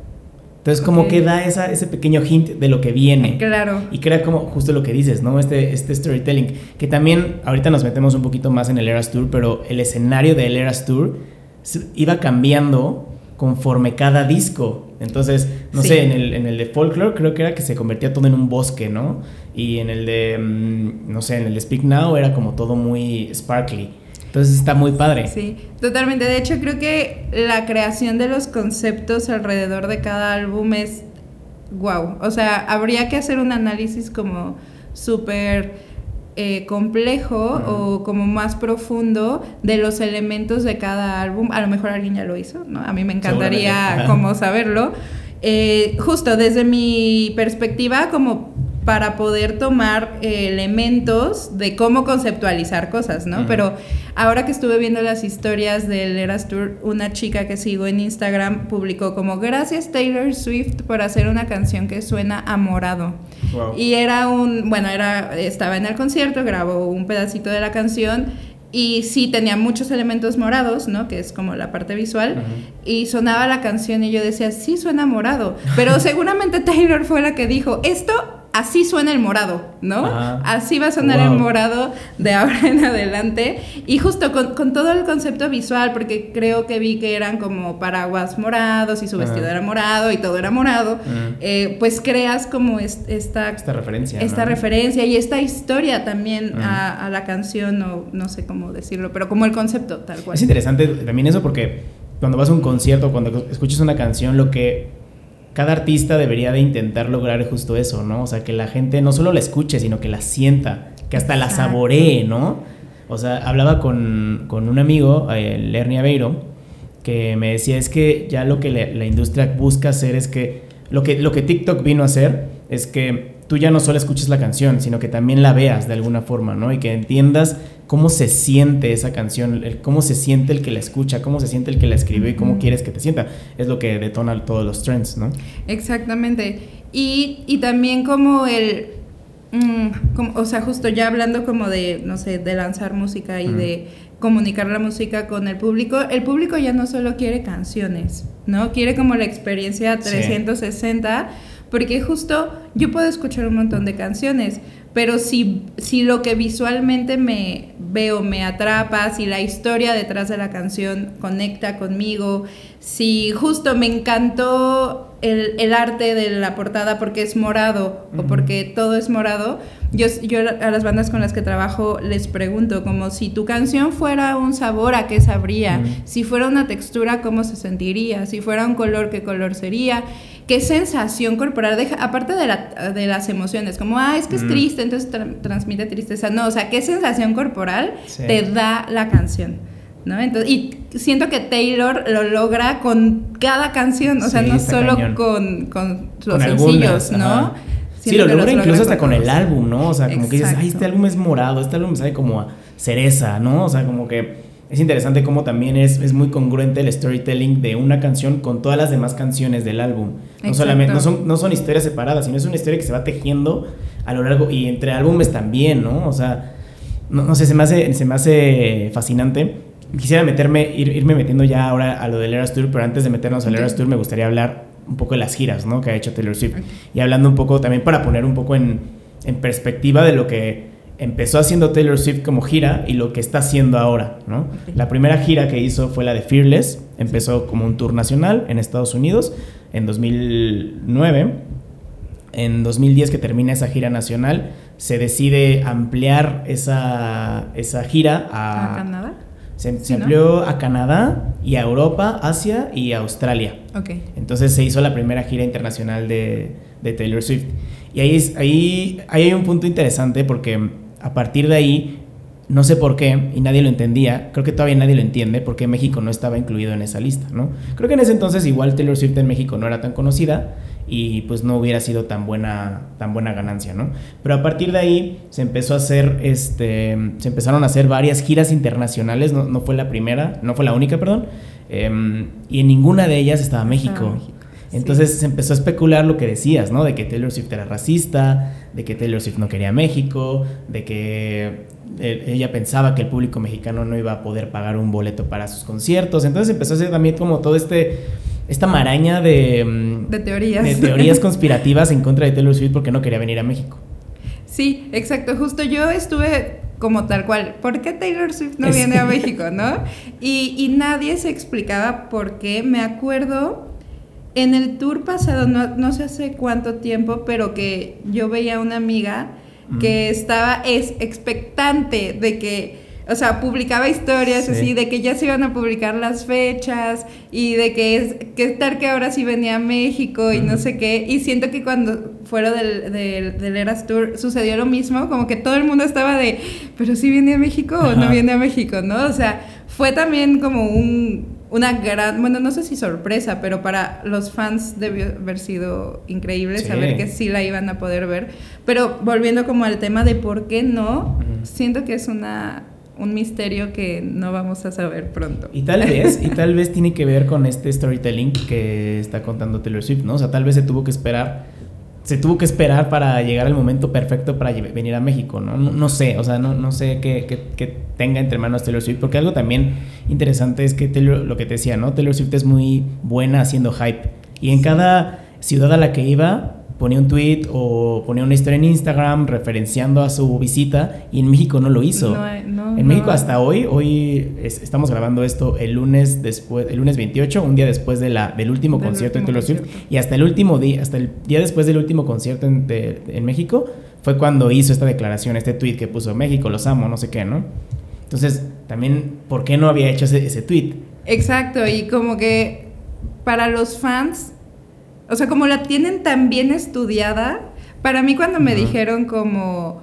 Speaker 1: Entonces como que da esa, ese pequeño hint de lo que viene.
Speaker 2: Claro.
Speaker 1: Y crea como justo lo que dices, ¿no? Este, este storytelling. Que también ahorita nos metemos un poquito más en el Eras Tour, pero el escenario del Eras Tour iba cambiando conforme cada disco. Entonces, no sé, en el, en el de Folklore creo que era que se convertía todo en un bosque, ¿no? Y en el de, mm, no sé, en el de Speak Now era como todo muy sparkly. Entonces está muy padre.
Speaker 2: Sí, totalmente. De hecho, creo que la creación de los conceptos alrededor de cada álbum es wow. O sea, habría que hacer un análisis como súper eh, complejo o como más profundo de los elementos de cada álbum. A lo mejor alguien ya lo hizo, ¿no? A mí me encantaría como saberlo. eh, justo desde mi perspectiva, como para poder tomar eh, elementos de cómo conceptualizar cosas, ¿no? Pero ahora que estuve viendo las historias del Eras Tour, una chica que sigo en Instagram publicó como gracias Taylor Swift por hacer una canción que suena a morado. Y era un, bueno, era, estaba en el concierto, grabó un pedacito de la canción y sí tenía muchos elementos morados, ¿no? Que es como la parte visual. Y sonaba la canción y yo decía, sí suena morado. Pero seguramente Taylor fue la que dijo, esto así suena el morado, ¿no? Así va a sonar el morado de ahora en adelante. Y justo con, todo el concepto visual, porque creo que vi que eran como paraguas morados y su vestido era morado y todo era morado, eh, pues creas como esta,
Speaker 1: esta referencia.
Speaker 2: Esta referencia y esta historia también a, a, la canción, o no sé cómo decirlo, pero como el concepto tal cual.
Speaker 1: Es interesante también eso porque cuando vas a un concierto, cuando escuchas una canción, lo que cada artista debería de intentar lograr justo eso, ¿no? O sea, que la gente no solo la escuche, sino que la sienta, que hasta la saboree, ¿no? O sea, hablaba con, un amigo, el Ernie Aveiro, que me decía, es que ya lo que la, industria busca hacer es que lo, que lo que TikTok vino a hacer es que tú ya no solo escuches la canción, sino que también la veas de alguna forma, ¿no? Y que entiendas cómo se siente esa canción, cómo se siente el que la escucha, cómo se siente el que la escribe y cómo quieres que te sienta. Es lo que detona todos los trends, ¿no?
Speaker 2: Exactamente. Y, también como el... Mm, como, o sea, justo ya hablando como de, no sé, de lanzar música y de comunicar la música con el público, el público ya no solo quiere canciones, ¿no? Quiere como la experiencia 360, porque justo yo puedo escuchar un montón de canciones, pero si, si lo que visualmente me veo me atrapa, si la historia detrás de la canción conecta conmigo, si justo me encantó el, arte de la portada porque es morado o porque todo es morado, yo, yo a las bandas con las que trabajo les pregunto como si tu canción fuera un sabor, ¿a qué sabría? Si fuera una textura, ¿cómo se sentiría? Si fuera un color, ¿qué color sería? Qué sensación corporal deja, aparte de, la, de las emociones, como, ah, es que es triste, entonces transmite tristeza. No, o sea, qué sensación corporal te da la canción. ¿no? Entonces, y siento que Taylor lo logra con cada canción, o sea, no solo con, con, los sencillos, ¿no?
Speaker 1: Sí, lo logra incluso hasta con el álbum, ¿no? O sea, como que dices, ay, este álbum es morado, este álbum me sabe como a cereza, ¿no? O sea, como que es interesante cómo también es, es, muy congruente el storytelling de una canción con todas las demás canciones del álbum. No solamente, no son, no son historias separadas, sino es una historia que se va tejiendo a lo largo y entre álbumes también, ¿no? O sea, no, sé, se me, hace, se me hace fascinante. Quisiera meterme, ir, irme metiendo ya ahora a lo del Eras Tour, pero antes de meternos al Eras Tour me gustaría hablar un poco de las giras, ¿no? Que ha hecho Taylor Swift. Y hablando un poco también para poner un poco en, en perspectiva de lo que empezó haciendo Taylor Swift como gira y lo que está haciendo ahora, ¿no? La primera gira que hizo fue la de Fearless, empezó como un tour nacional en Estados Unidos en 2009. En 2010 que termina esa gira nacional, se decide ampliar esa, esa gira a...
Speaker 2: ¿A Canadá?
Speaker 1: Se, amplió a Canadá y a Europa, Asia y Australia.
Speaker 2: Okay.
Speaker 1: Entonces se hizo la primera gira internacional de, de Taylor Swift. Y ahí, es, ahí, ahí hay un punto interesante porque a partir de ahí, no sé por qué, y nadie lo entendía, creo que todavía nadie lo entiende, porque México no estaba incluido en esa lista, ¿no? Creo que en ese entonces igual Taylor Swift en México no era tan conocida y pues no hubiera sido tan buena, tan buena ganancia, ¿no? Pero a partir de ahí se empezó a hacer, este, se empezaron a hacer varias giras internacionales, no, no fue la primera, no fue la única, perdón, em, y en ninguna de ellas estaba México. Entonces se empezó a especular lo que decías, ¿no? De que Taylor Swift era racista, de que Taylor Swift no quería México, de que eh, ella pensaba que el público mexicano no iba a poder pagar un boleto para sus conciertos. Entonces empezó a ser también como todo este esta maraña de,
Speaker 2: mm, de teorías.
Speaker 1: De teorías conspirativas en contra de Taylor Swift porque no quería venir a México.
Speaker 2: Sí, exacto. Justo yo estuve como tal cual, ¿por qué Taylor Swift no viene a México, no? Y, y nadie se explicaba por qué. Me acuerdo en el tour pasado, no, no sé hace cuánto tiempo, pero que yo veía a una amiga que estaba es, expectante de que, o sea, publicaba historias así, de que ya se iban a publicar las fechas y de que es que tal que ahora sí venía a México y no sé qué. Y siento que cuando fuera del, del, Eras Tour sucedió lo mismo, como que todo el mundo estaba de, pero sí viene a México o no viene a México, ¿no? O sea, fue también como un una gran, bueno, no sé si sorpresa, pero para los fans debió haber sido increíble saber que sí la iban a poder ver. Pero volviendo como al tema de por qué no, siento que es una un misterio que no vamos a saber pronto.
Speaker 1: Y tal vez, y tal vez tiene que ver con este storytelling que está contando Taylor Swift, ¿no? O sea, tal vez se tuvo que esperar se tuvo que esperar para llegar al momento perfecto para venir a México, ¿no? No, sé, o sea, no, no sé qué, tenga entre manos Taylor Swift, porque algo también interesante es que Taylor, lo que te decía, ¿no? Taylor Swift es muy buena haciendo hype. Y en cada ciudad a la que iba, ponía un tweet o ponía una historia en Instagram referenciando a su visita y en México no lo hizo. en México hasta hoy, hoy estamos grabando esto el lunes después, el lunes 28, un día después de la, del último concierto en Taylor Swift y hasta el último día, hasta el día después del último concierto en, en México fue cuando hizo esta declaración, este tweet que puso México, los amo, no sé qué, ¿no? Entonces, también, ¿por qué no había hecho ese, ese tweet?
Speaker 2: Exacto, y como que para los fans o sea, como la tienen tan bien estudiada, para mí cuando me dijeron como,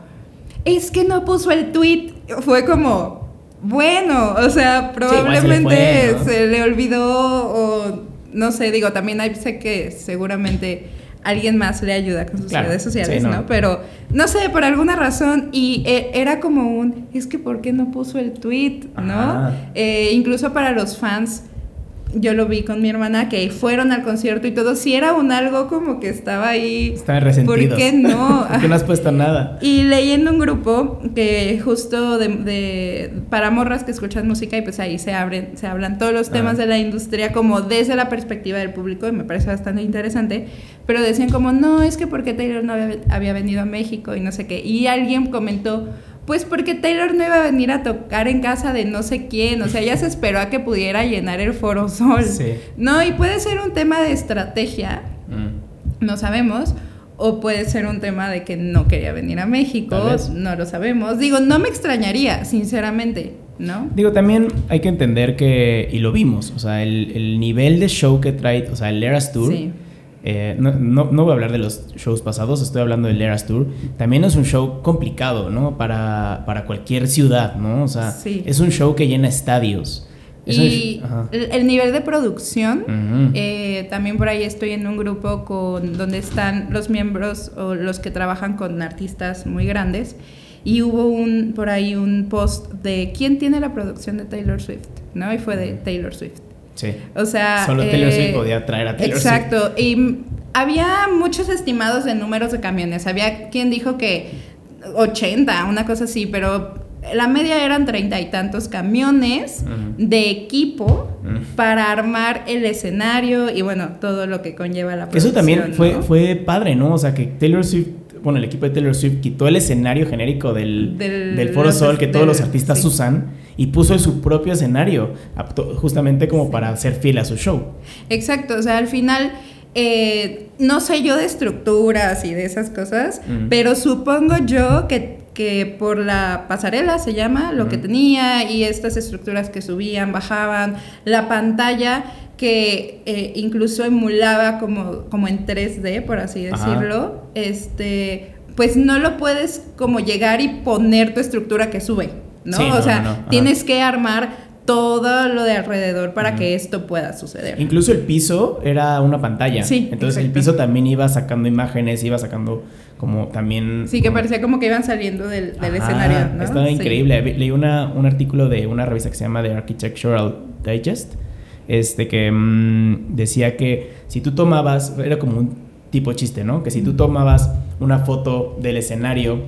Speaker 2: es que no puso el tweet, fue como, bueno, o sea, probablemente se, le olvidó o no sé, digo, también hay, sé que seguramente alguien más le ayuda con sus redes sociales, no. Pero no sé, por alguna razón, y eh, era como un, es que ¿por qué no puso el tweet? ¿No? Eh, incluso para los fans yo lo vi con mi hermana que fueron al concierto y todo, si era un algo como que estaba ahí.
Speaker 1: Estaban resentidos.
Speaker 2: ¿Por qué no?
Speaker 1: ¿Por qué no has puesto nada?
Speaker 2: Y leyendo un grupo que justo de, para morras que escuchan música y pues ahí se abren, se hablan todos los temas de la industria como desde la perspectiva del público y me parece bastante interesante, pero decían como, no, es que porque Taylor no había, había venido a México y no sé qué. Y alguien comentó, pues porque Taylor no iba a venir a tocar en casa de no sé quién, o sea, ya se esperó a que pudiera llenar el Foro Sol. Sí. No, y puede ser un tema de estrategia, mm. no sabemos, o puede ser un tema de que no quería venir a México, no lo sabemos. Digo, no me extrañaría, sinceramente, ¿no?
Speaker 1: Digo, también hay que entender que, y lo vimos, o sea, el, el nivel de show que trae, o sea, el Eras Tour. Sí eh, no, no, voy a hablar de los shows pasados, estoy hablando del Eras Tour. También es un show complicado, ¿no? Para, para cualquier ciudad, ¿no? O sea, es un show que llena estadios.
Speaker 2: y el, nivel de producción, eh, también por ahí estoy en un grupo con donde están los miembros o los que trabajan con artistas muy grandes. Y hubo un por ahí un post de quién tiene la producción de Taylor Swift, ¿no? Y fue de Taylor Swift.
Speaker 1: Sí.
Speaker 2: O sea.
Speaker 1: Solo Taylor Swift eh, podía traer a Taylor
Speaker 2: exacto. Y había muchos estimados de números de camiones. Había quien dijo que 80, una cosa así, pero la media eran treinta y tantos camiones de equipo para armar el escenario y bueno, todo lo que conlleva la producción.
Speaker 1: Eso también fue, fue padre, ¿no? O sea, que Taylor Swift bueno, el equipo de Taylor Swift quitó el escenario genérico del, del, Foro Sol que todos los artistas usan y puso su propio escenario, justamente como para hacer fiel a su show.
Speaker 2: Exacto, o sea, al final... Eh, no sé yo de estructuras y de esas cosas, pero supongo yo que, que, por la pasarela se llama, lo que tenía y estas estructuras que subían, bajaban, la pantalla que eh, incluso emulaba como, como en 3D, por así decirlo, este, pues no lo puedes como llegar y poner tu estructura que sube, ¿no? o sea, tienes que armar todo lo de alrededor para que esto pueda suceder.
Speaker 1: Incluso el piso era una pantalla. Sí. Entonces el piso también iba sacando imágenes, iba sacando como también...
Speaker 2: Sí, que parecía como que iban saliendo del, escenario. ¿no?
Speaker 1: Estaba increíble. Leí una, un artículo de una revista que se llama The Architectural Digest este, que mm, decía que si tú tomabas, era como un tipo chiste, ¿no? Que si tú tomabas una foto del escenario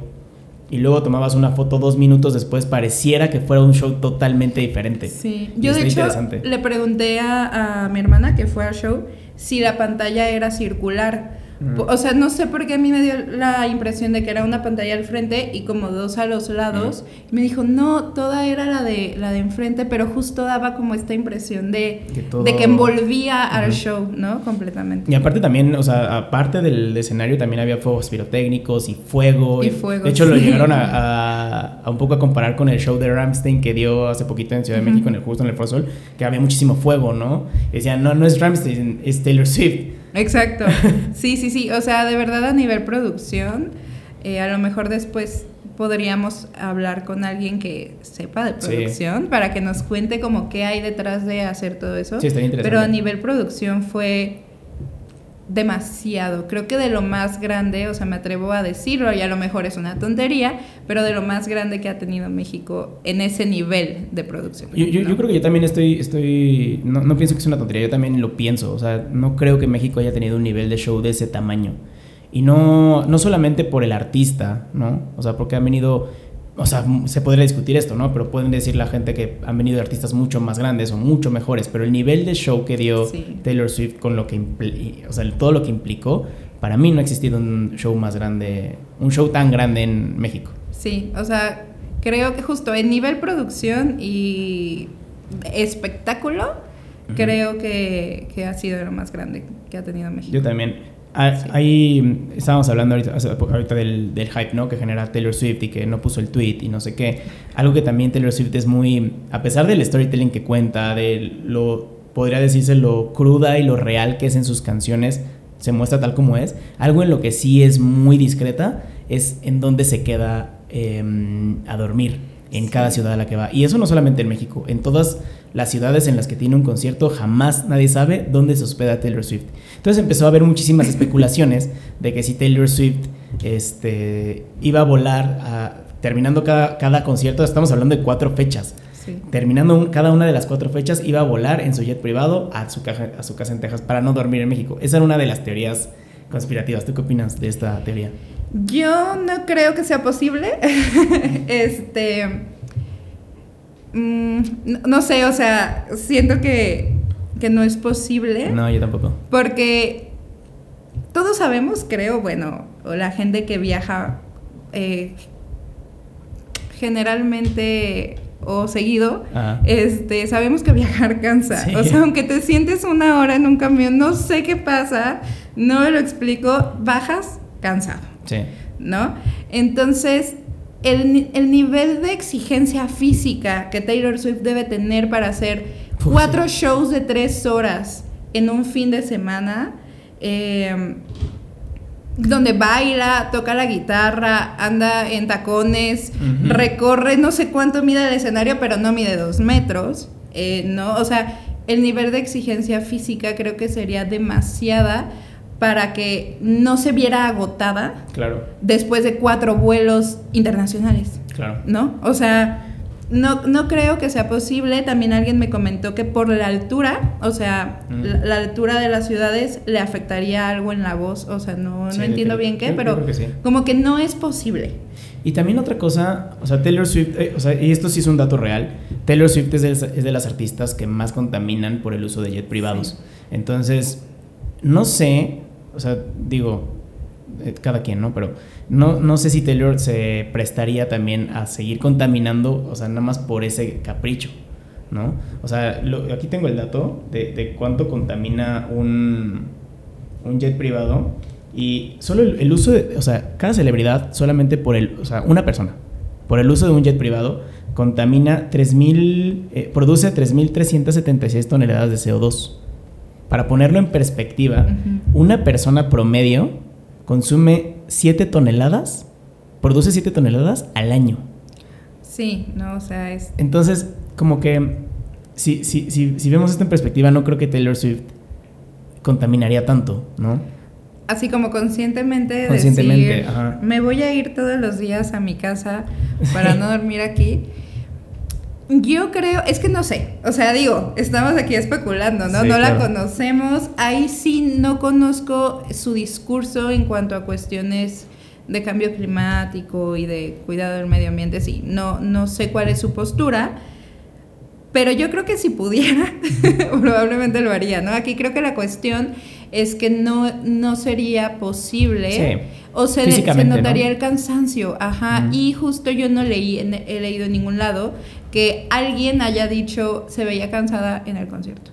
Speaker 1: y luego tomabas una foto dos minutos después, pareciera que fuera un show totalmente diferente.
Speaker 2: Sí, yo de hecho le pregunté a, a mi hermana que fue al show si la pantalla era circular o sea, no sé por qué a mí me dio la impresión de que era una pantalla al frente y como dos a los lados. Y me dijo, no, toda era la de, la de enfrente, pero justo daba como esta impresión de que, de que envolvía al show, ¿no? Completamente.
Speaker 1: Y aparte también, o sea, aparte del escenario también había fuegos pirotécnicos y fuego. Y, fuego. De hecho, lo llegaron a, a, un poco a comparar con el show de Ramstein que dio hace poquito en Ciudad de México, en el, justo en el Foro Sol, que había muchísimo fuego, ¿no? decían, no, no es Ramstein, es Taylor Swift.
Speaker 2: Exacto. Sí, sí, sí. O sea, de verdad a nivel producción, Eh, a lo mejor después podríamos hablar con alguien que sepa de producción para que nos cuente como qué hay detrás de hacer todo eso.
Speaker 1: Sí, está interesante.
Speaker 2: Pero a nivel producción fue demasiado. Creo que de lo más grande, o sea, me atrevo a decirlo, y a lo mejor es una tontería, pero de lo más grande que ha tenido México en ese nivel de producción.
Speaker 1: Yo, yo, creo que yo también estoy, estoy no, no, pienso que es una tontería, yo también lo pienso, o sea, no creo que México haya tenido un nivel de show de ese tamaño. Y no, no solamente por el artista, ¿no? O sea, porque han venido o sea, se podría discutir esto, ¿no? Pero pueden decir la gente que han venido artistas mucho más grandes o mucho mejores, pero el nivel de show que dio Taylor Swift con lo que, o sea, todo lo que implicó, para mí no ha existido un show más grande, un show tan grande en México.
Speaker 2: Sí, o sea, creo que justo en nivel producción y espectáculo, creo que, que ha sido lo más grande que ha tenido México.
Speaker 1: Yo también. Ah, ahí estábamos hablando ahorita, del, hype ¿no? que genera Taylor Swift y que no puso el tweet y no sé qué. Algo que también Taylor Swift es muy, a pesar del storytelling que cuenta, de lo, podría decirse lo cruda y lo real que es en sus canciones, se muestra tal como es. Algo en lo que sí es muy discreta es en dónde se queda em, a dormir en cada ciudad a la que va. Y eso no solamente en México, en todas las ciudades en las que tiene un concierto jamás nadie sabe dónde se hospeda Taylor Swift. Entonces empezó a haber muchísimas especulaciones de que si Taylor Swift este, iba a volar a, terminando cada, cada concierto, estamos hablando de cuatro fechas. Terminando cada una de las cuatro fechas, iba a volar en su jet privado a su, a su casa en Texas para no dormir en México. Esa era una de las teorías conspirativas. ¿Tú qué opinas de esta teoría?
Speaker 2: Yo no creo que sea posible. este. Mm, no, sé, o sea, siento que, que no es posible.
Speaker 1: No, yo tampoco.
Speaker 2: Porque todos sabemos, creo, bueno, o la gente que viaja eh, generalmente o seguido, este, sabemos que viajar cansa. O sea, aunque te sientes una hora en un camión, no sé qué pasa, no lo explico, bajas cansado.
Speaker 1: Sí.
Speaker 2: ¿No? Entonces, el, el, nivel de exigencia física que Taylor Swift debe tener para hacer cuatro shows de tres horas en un fin de semana, em, donde baila, toca la guitarra, anda en tacones, recorre no sé cuánto mide el escenario, pero no mide dos metros, eh, ¿no? O sea, el nivel de exigencia física creo que sería demasiada para que no se viera agotada
Speaker 1: claro.
Speaker 2: después de cuatro vuelos internacionales.
Speaker 1: Claro.
Speaker 2: ¿No? O sea, no, no creo que sea posible. También alguien me comentó que por la altura, o sea, la, altura de las ciudades le afectaría algo en la voz. O sea, no, no entiendo bien qué, pero como que no es posible.
Speaker 1: Y también otra cosa, o sea, Taylor Swift, eh, o sea, y esto sí es un dato real, Taylor Swift es de, es de las artistas que más contaminan por el uso de jet privados. Entonces, no sé o sea, digo, eh, cada quien, ¿no? Pero no, no sé si Taylor se prestaría también a seguir contaminando, o sea, nada más por ese capricho, ¿no? O sea, aquí tengo el dato de, cuánto contamina un, un, jet privado y solo el, uso de, o sea, cada celebridad solamente por el, o sea, una persona, por el uso de un jet privado contamina 3.000, eh, produce 3.376 toneladas de CO2. Para ponerlo en perspectiva, una persona promedio consume 7 toneladas, produce 7 toneladas al año.
Speaker 2: Sí, no, o sea, es...
Speaker 1: Entonces, como que si, si, si, si vemos esto en perspectiva, no creo que Taylor Swift contaminaría tanto, ¿no?
Speaker 2: Así como conscientemente, conscientemente decir, me voy a ir todos los días a mi casa para no dormir aquí. Yo creo, es que no sé, o sea, digo, estamos aquí especulando, ¿no? no la conocemos, ahí sí no conozco su discurso en cuanto a cuestiones de cambio climático y de cuidado del medio ambiente, sí, no, no sé cuál es su postura, pero yo creo que si pudiera, probablemente lo haría, ¿no? Aquí creo que la cuestión es que no, no sería posible. O se, se notaría el cansancio, ajá. Y justo yo no leí, he leído en ningún lado que alguien haya dicho se veía cansada en el concierto.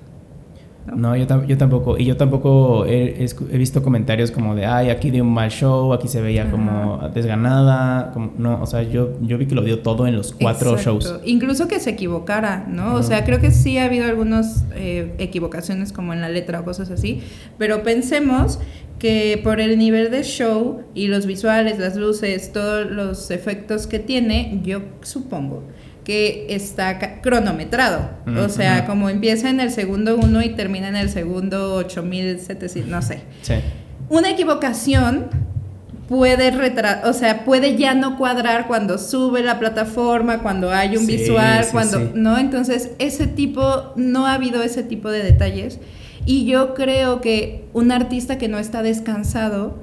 Speaker 1: No, yo, yo, tampoco. Y yo tampoco he, visto comentarios como de, ay, aquí dio un mal show, aquí se veía como desganada. Como, no, o sea, yo, yo vi que lo dio todo en los cuatro shows.
Speaker 2: Incluso que se equivocara, ¿no? O sea, creo que sí ha habido algunas eh, equivocaciones como en la letra o cosas así. Pero pensemos que por el nivel de show y los visuales, las luces, todos los efectos que tiene, yo supongo que está cronometrado. o sea, como empieza en el segundo 1 y termina en el segundo 8700, no sé. Sí. Una equivocación puede retrasar, o sea, puede ya no cuadrar cuando sube la plataforma, cuando hay un visual, cuando, ¿no? Entonces, ese tipo, no ha habido ese tipo de detalles. Y yo creo que un artista que no está descansado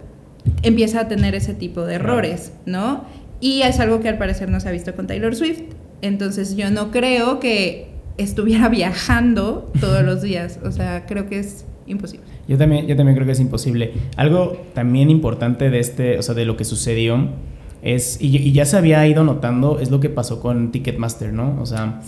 Speaker 2: empieza a tener ese tipo de errores, ¿no? Y es algo que al parecer no se ha visto con Taylor Swift. Entonces yo no creo que estuviera viajando todos los días. O sea, creo que es imposible.
Speaker 1: Yo también, yo también creo que es imposible. Algo también importante de este, o sea, de lo que sucedió es, y, ya se había ido notando, es lo que pasó con Ticketmaster, ¿no? O sea,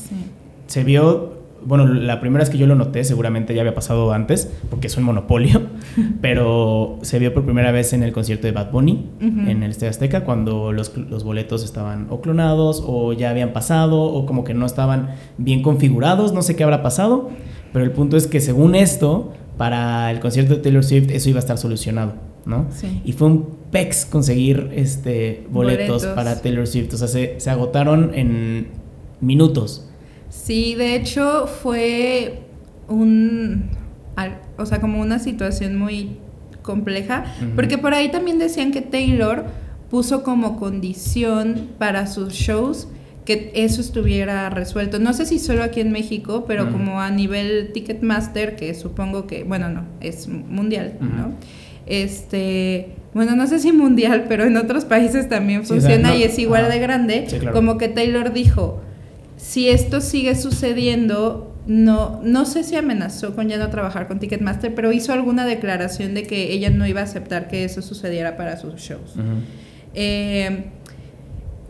Speaker 1: se vio bueno, la primera vez que yo lo noté, seguramente ya había pasado antes, porque es un monopolio, pero se vio por primera vez en el concierto de Bad Bunny, en el Estadio Azteca, cuando los, los, boletos estaban o clonados, o ya habían pasado, o como que no estaban bien configurados, no sé qué habrá pasado, pero el punto es que según esto, para el concierto de Taylor Swift, eso iba a estar solucionado, ¿no? Sí. Y fue un pex conseguir este, boletos, para Taylor Swift, o sea, se, se agotaron en minutos.
Speaker 2: Sí, de hecho fue un, o sea, como una situación muy compleja, porque por ahí también decían que Taylor puso como condición para sus shows que eso estuviera resuelto. No sé si solo aquí en México, pero como a nivel Ticketmaster, que supongo que, bueno, no, es mundial, ¿no? Este, bueno, no sé si mundial, pero en otros países también funciona y es igual de grande, como que Taylor dijo, si esto sigue sucediendo, no, no sé si amenazó con ya no trabajar con Ticketmaster, pero hizo alguna declaración de que ella no iba a aceptar que eso sucediera para sus shows. Eh,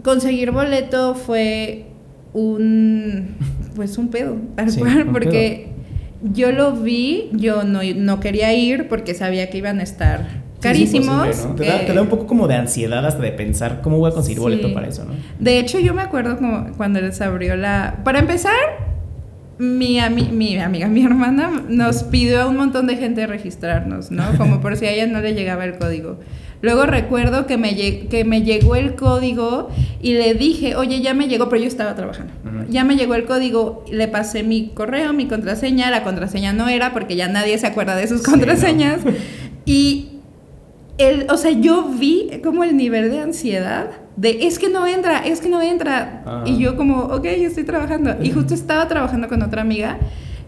Speaker 2: conseguir boleto fue un pues un pedo, tal cual, porque yo lo vi, yo no, no quería ir porque sabía que iban a estar carísimos.
Speaker 1: te, da, un poco como de ansiedad hasta de pensar cómo voy a conseguir boleto para eso, ¿no?
Speaker 2: De hecho, yo me acuerdo como cuando les abrió la... Para empezar, mi, mi amiga, mi hermana, nos pidió a un montón de gente registrarnos, ¿no? Como por si a ella no le llegaba el código. Luego recuerdo que me, que me llegó el código y le dije, oye, ya me llegó, pero yo estaba trabajando. Ya me llegó el código, le pasé mi correo, mi contraseña, la contraseña no era porque ya nadie se acuerda de sus contraseñas. Y el, o sea, yo vi como el nivel de ansiedad de es que no entra, es que no entra. Y yo como, ok, estoy trabajando. Y justo estaba trabajando con otra amiga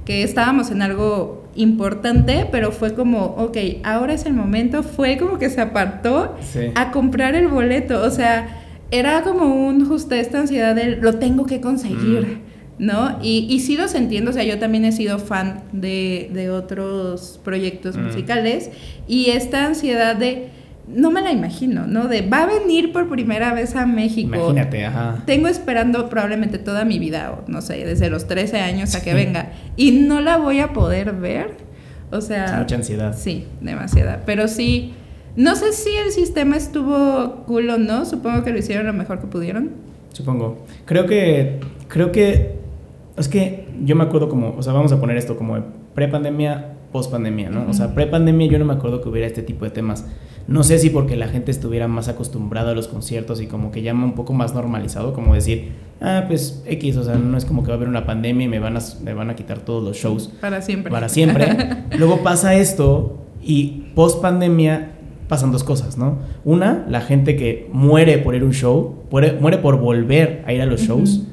Speaker 2: que estábamos en algo importante, pero fue como, ok, ahora es el momento. Fue como que se apartó a comprar el boleto. O sea, era como un justo esta ansiedad de lo tengo que conseguir. Mm. ¿No? Y, y sí los entiendo, o sea, yo también he sido fan de, de otros proyectos mm. musicales y esta ansiedad de, no me la imagino, ¿no? De, va a venir por primera vez a México.
Speaker 1: Imagínate, ajá.
Speaker 2: Tengo esperando probablemente toda mi vida, o no sé, desde los 13 años a que venga, y no la voy a poder ver. O sea...
Speaker 1: mucha ansiedad.
Speaker 2: Sí, demasiada. Pero sí, no sé si el sistema estuvo cool o no, supongo que lo hicieron lo mejor que pudieron.
Speaker 1: Supongo. Creo que, creo que es que yo me acuerdo como, o sea, vamos a poner esto como pre-pandemia, post-pandemia, ¿no? O sea, pre-pandemia yo no me acuerdo que hubiera este tipo de temas. No sé si porque la gente estuviera más acostumbrada a los conciertos y como que llama un poco más normalizado, como decir, ah, pues X, o sea, no es como que va a haber una pandemia y me van a, me van a quitar todos los shows.
Speaker 2: Para siempre.
Speaker 1: Para siempre. Luego pasa esto y post-pandemia pasan dos cosas, ¿no? Una, la gente que muere por ir a un show, muere, muere por volver a ir a los shows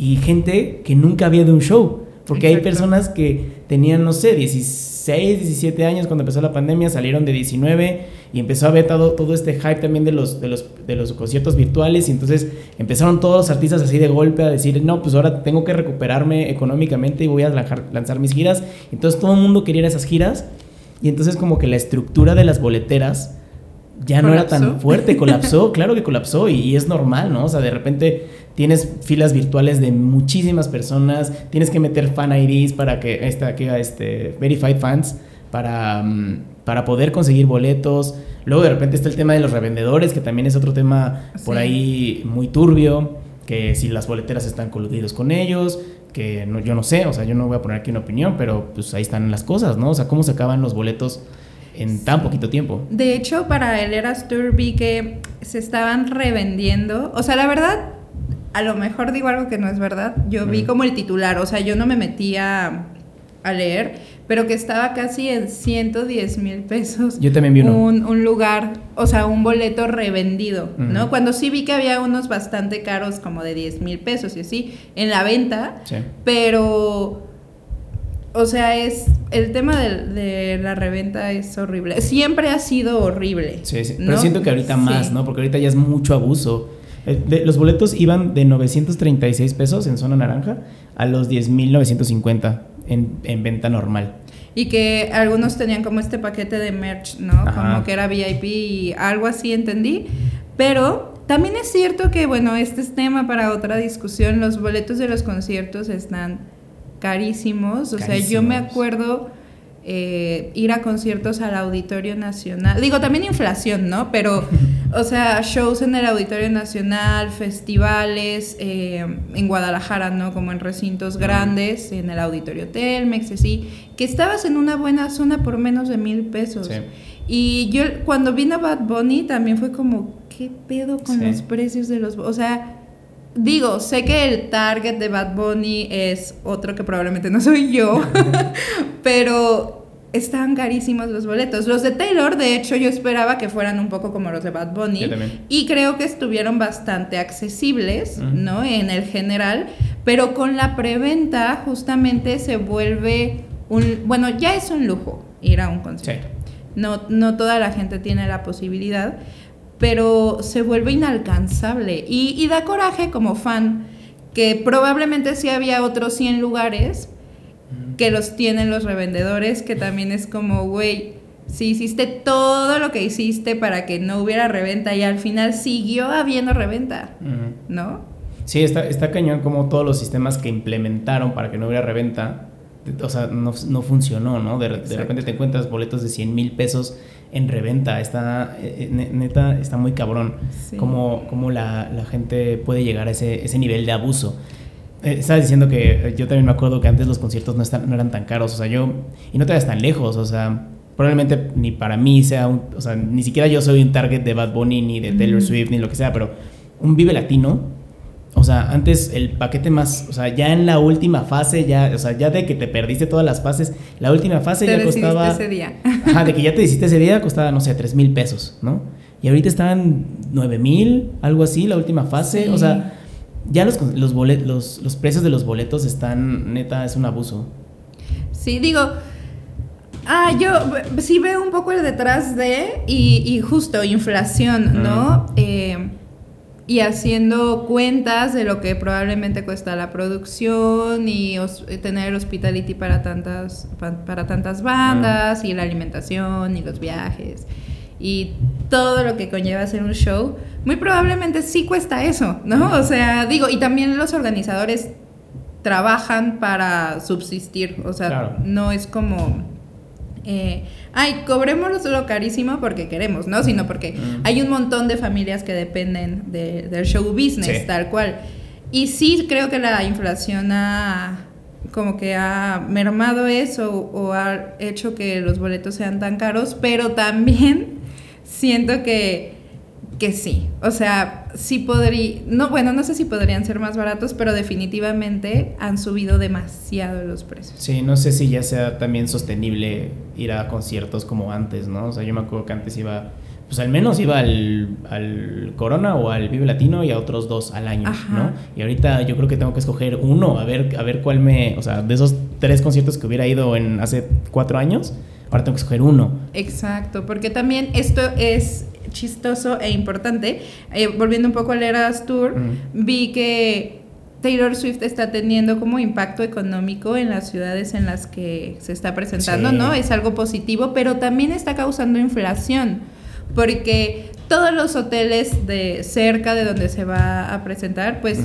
Speaker 1: y gente que nunca había de un show. Porque hay personas que tenían, no sé, 16, 17 años cuando empezó la pandemia, salieron de 19 y empezó a haber todo, todo este hype también de los, de, los, de los conciertos virtuales y entonces empezaron todos los artistas así de golpe a decir, no, pues ahora tengo que recuperarme económicamente y voy a lanzar, lanzar mis giras. Entonces todo el mundo quería ir a esas giras y entonces como que la estructura de las boleteras ya no era tan fuerte, colapsó, claro que colapsó y, y, es normal, ¿no? O sea, de repente tienes filas virtuales de muchísimas personas, tienes que meter fan IDs para que esta que este verified fans para, mm, para poder conseguir boletos. Luego de repente está el tema de los revendedores, que también es otro tema por ahí muy turbio, que si las boleteras están coludidos con ellos, que no, yo no sé, o sea, yo no voy a poner aquí una opinión, pero pues ahí están las cosas, ¿no? O sea, cómo se acaban los boletos en tan poquito tiempo.
Speaker 2: De hecho, para el Eras Tour vi que se estaban revendiendo. O sea, la verdad, a lo mejor digo algo que no es verdad. Yo vi como el titular, o sea, yo no me metía a leer, pero que estaba casi en 110 mil pesos.
Speaker 1: Yo también vi uno.
Speaker 2: Un, un lugar, o sea, un boleto revendido, ¿no? Cuando sí vi que había unos bastante caros, como de 10 mil pesos y así, en la venta,
Speaker 1: Sí.
Speaker 2: pero, o sea, es el tema de, de la reventa es horrible. Siempre ha sido horrible.
Speaker 1: Sí, sí.
Speaker 2: ¿no?
Speaker 1: Pero siento que ahorita más,
Speaker 2: Sí.
Speaker 1: ¿no? Porque ahorita ya es mucho abuso. Eh, de- los boletos iban de 936 pesos en zona naranja a los 10.950 en, en venta normal.
Speaker 2: Y que algunos tenían como este paquete de merch, ¿no?
Speaker 1: Ajá.
Speaker 2: Como que era VIP y algo así entendí. Pero también es cierto que, bueno, este es tema para otra discusión. Los boletos de los conciertos están carísimos. O sea, yo me acuerdo eh, ir a conciertos al Auditorio Nacional. Digo, también inflación, ¿no? Pero, o sea, shows en el Auditorio Nacional, festivales eh, en Guadalajara, ¿no? Como en recintos grandes, en el Auditorio Telmex, así, que estabas en una buena zona por menos de mil pesos.
Speaker 1: Sí.
Speaker 2: Y yo cuando vino Bad Bunny también fue como, ¿qué pedo con
Speaker 1: Sí.
Speaker 2: los precios de los... O sea, digo, sé que el target de Bad Bunny es otro que probablemente no soy yo, pero están carísimos los boletos. Los de Taylor, de hecho, yo esperaba que fueran un poco como los de Bad Bunny. Y creo que estuvieron bastante accesibles. ¿no? En el general, pero con la preventa justamente se vuelve un... Bueno, ya es un lujo ir a un concierto. No, no toda la gente tiene la posibilidad, pero se vuelve inalcanzable. Y, y da coraje como fan, que probablemente sí había otros 100 lugares que los tienen los revendedores, que también es como, güey, si hiciste todo lo que hiciste para que no hubiera reventa y al final siguió habiendo reventa. ¿no?
Speaker 1: Sí, está, está cañón como todos los sistemas que implementaron para que no hubiera reventa, o sea, no, no funcionó, ¿no? De, repente te encuentras boletos de 100 mil pesos en reventa, está, eh, ne- neta, está muy cabrón.
Speaker 2: Sí.
Speaker 1: Cómo, cómo la, la gente puede llegar a ese, ese nivel de abuso. Eh, estabas diciendo que eh, yo también me acuerdo que antes los conciertos no, están, no eran tan caros, o sea, yo, y no te vayas tan lejos, o sea, probablemente ni para mí sea un, o sea, ni siquiera yo soy un target de Bad Bunny, ni de Taylor. Swift, ni lo que sea, pero un Vive Latino, o sea, antes el paquete más, o sea, ya en la última fase, ya, o sea, ya de que te perdiste todas las fases, la última fase
Speaker 2: Te
Speaker 1: ya costaba...
Speaker 2: ese día.
Speaker 1: Ajá, de que ya te hiciste ese día costaba, no sé, 3 mil pesos, ¿no? Y ahorita están 9 mil, algo así, la última fase.
Speaker 2: Sí.
Speaker 1: O sea, ya los, los, bolet- los, los precios de los boletos están, neta, es un abuso.
Speaker 2: Sí, digo, ah, yo sí veo un poco el detrás de, y, y justo inflación, ¿no? Eh, y haciendo cuentas de lo que probablemente cuesta la producción y eh, tener hospitality para tantas, pa- para tantas bandas y la alimentación y los viajes y todo lo que conlleva hacer un show, muy probablemente sí cuesta eso, ¿no? O sea, digo, y también los organizadores trabajan para subsistir, o sea,
Speaker 1: Claro.
Speaker 2: no es como, eh, ay, cobrémoslo carísimo porque queremos, ¿no? Sino porque
Speaker 1: Mm.
Speaker 2: hay un montón de familias que dependen de- del show business,
Speaker 1: Sí.
Speaker 2: tal cual. Y sí creo que la inflación ha como que ha mermado eso o ha hecho que los boletos sean tan caros, pero también siento que que sí, o sea, sí podría, no, bueno, no sé si podrían ser más baratos, pero definitivamente han subido demasiado los precios.
Speaker 1: Sí, no sé si ya sea también sostenible ir a conciertos como antes, ¿no? O sea, yo me acuerdo que antes iba, pues al menos iba al, al Corona o al Vive Latino y a otros dos al año,
Speaker 2: Ajá.
Speaker 1: ¿no? Y ahorita yo creo que tengo que escoger uno, a ver, a ver cuál me, o sea, de esos tres conciertos que hubiera ido en hace cuatro años, ahora tengo que escoger uno.
Speaker 2: Exacto, porque también esto es chistoso e importante. Eh, volviendo un poco al Eras Tour,
Speaker 1: Mm.
Speaker 2: vi que Taylor Swift está teniendo como impacto económico en las ciudades en las que se está presentando,
Speaker 1: Sí.
Speaker 2: ¿no? Es algo positivo, pero también está causando inflación, porque todos los hoteles de cerca de donde se va a presentar, pues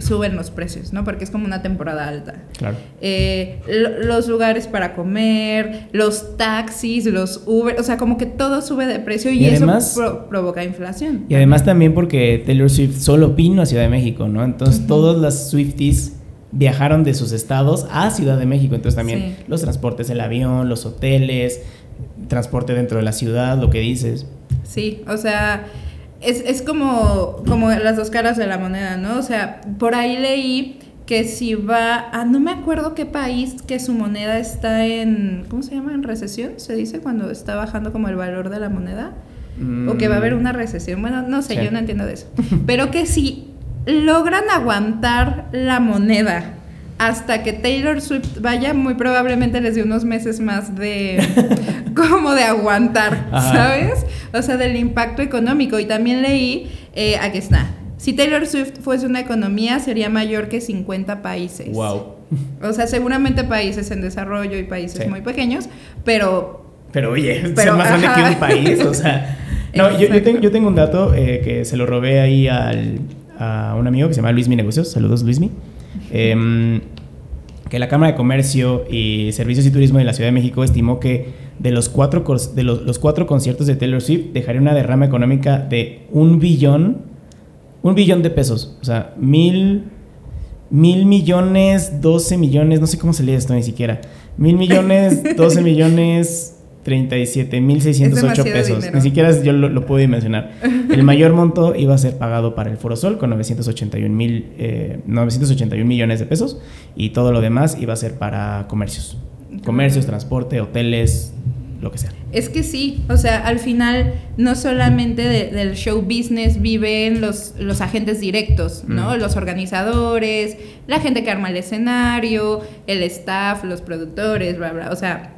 Speaker 2: suben los precios, ¿no? Porque es como una temporada alta
Speaker 1: Claro.
Speaker 2: eh, lo- los lugares para comer, los taxis, los Uber, o sea, como que todo sube de precio y,
Speaker 1: Y además-
Speaker 2: eso pro- provoca inflación.
Speaker 1: Y además también porque Taylor Swift solo vino a Ciudad de México, ¿no? Entonces
Speaker 2: Ujú.
Speaker 1: todas las Swifties viajaron de sus estados a Ciudad de México. Entonces también
Speaker 2: Sí.
Speaker 1: los transportes, el avión, los hoteles, transporte dentro de la ciudad, lo que dices.
Speaker 2: Sí, o sea, es, es como, como las dos caras de la moneda, ¿no? O sea, por ahí leí que si va a, no me acuerdo qué país que su moneda está en, ¿cómo se llama? En recesión, se dice cuando está bajando como el valor de la moneda. O que va a haber
Speaker 1: Mm,
Speaker 2: una recesión. Bueno, no sé,
Speaker 1: Sí.
Speaker 2: yo no entiendo de eso. Pero que si logran aguantar la moneda hasta que Taylor Swift vaya, muy probablemente les dé unos meses más de como de aguantar,
Speaker 1: Ajá.
Speaker 2: ¿sabes? O sea, del impacto económico. Y también leí, eh, aquí está, si Taylor Swift fuese una economía, sería mayor que 50 países.
Speaker 1: Wow.
Speaker 2: O sea, seguramente países en desarrollo y países
Speaker 1: Sí.
Speaker 2: muy pequeños, pero
Speaker 1: Pero oye,
Speaker 2: Pero,
Speaker 1: ser más grande que un país, o sea. No, yo, yo, tengo, yo tengo un dato eh, que se lo robé ahí al, a un amigo que se llama Luismi Negocios. Saludos, Luismi. Em, que la Cámara de Comercio y Servicios y Turismo de la Ciudad de México estimó que de los cuatro, de los cuatro conciertos de Taylor Swift dejaría una derrama económica de un billón, un billón de pesos. O sea, mil, mil millones, doce millones, no sé cómo se lee esto ni siquiera. Mil millones, doce millones, 37 mil 608
Speaker 2: Es demasiado
Speaker 1: pesos.
Speaker 2: dinero.
Speaker 1: Ni siquiera yo lo, lo puedo dimensionar. El mayor monto iba a ser pagado para el Foro Sol con 981 mil, eh, 981 millones de pesos y todo lo demás iba a ser para comercios. Comercios, transporte, hoteles, lo que sea.
Speaker 2: Es que sí, o sea, al final no solamente de- del show business viven los, los agentes directos, ¿no?
Speaker 1: Mm.
Speaker 2: Los organizadores, la gente que arma el escenario, el staff, los productores, bla, bla. O sea,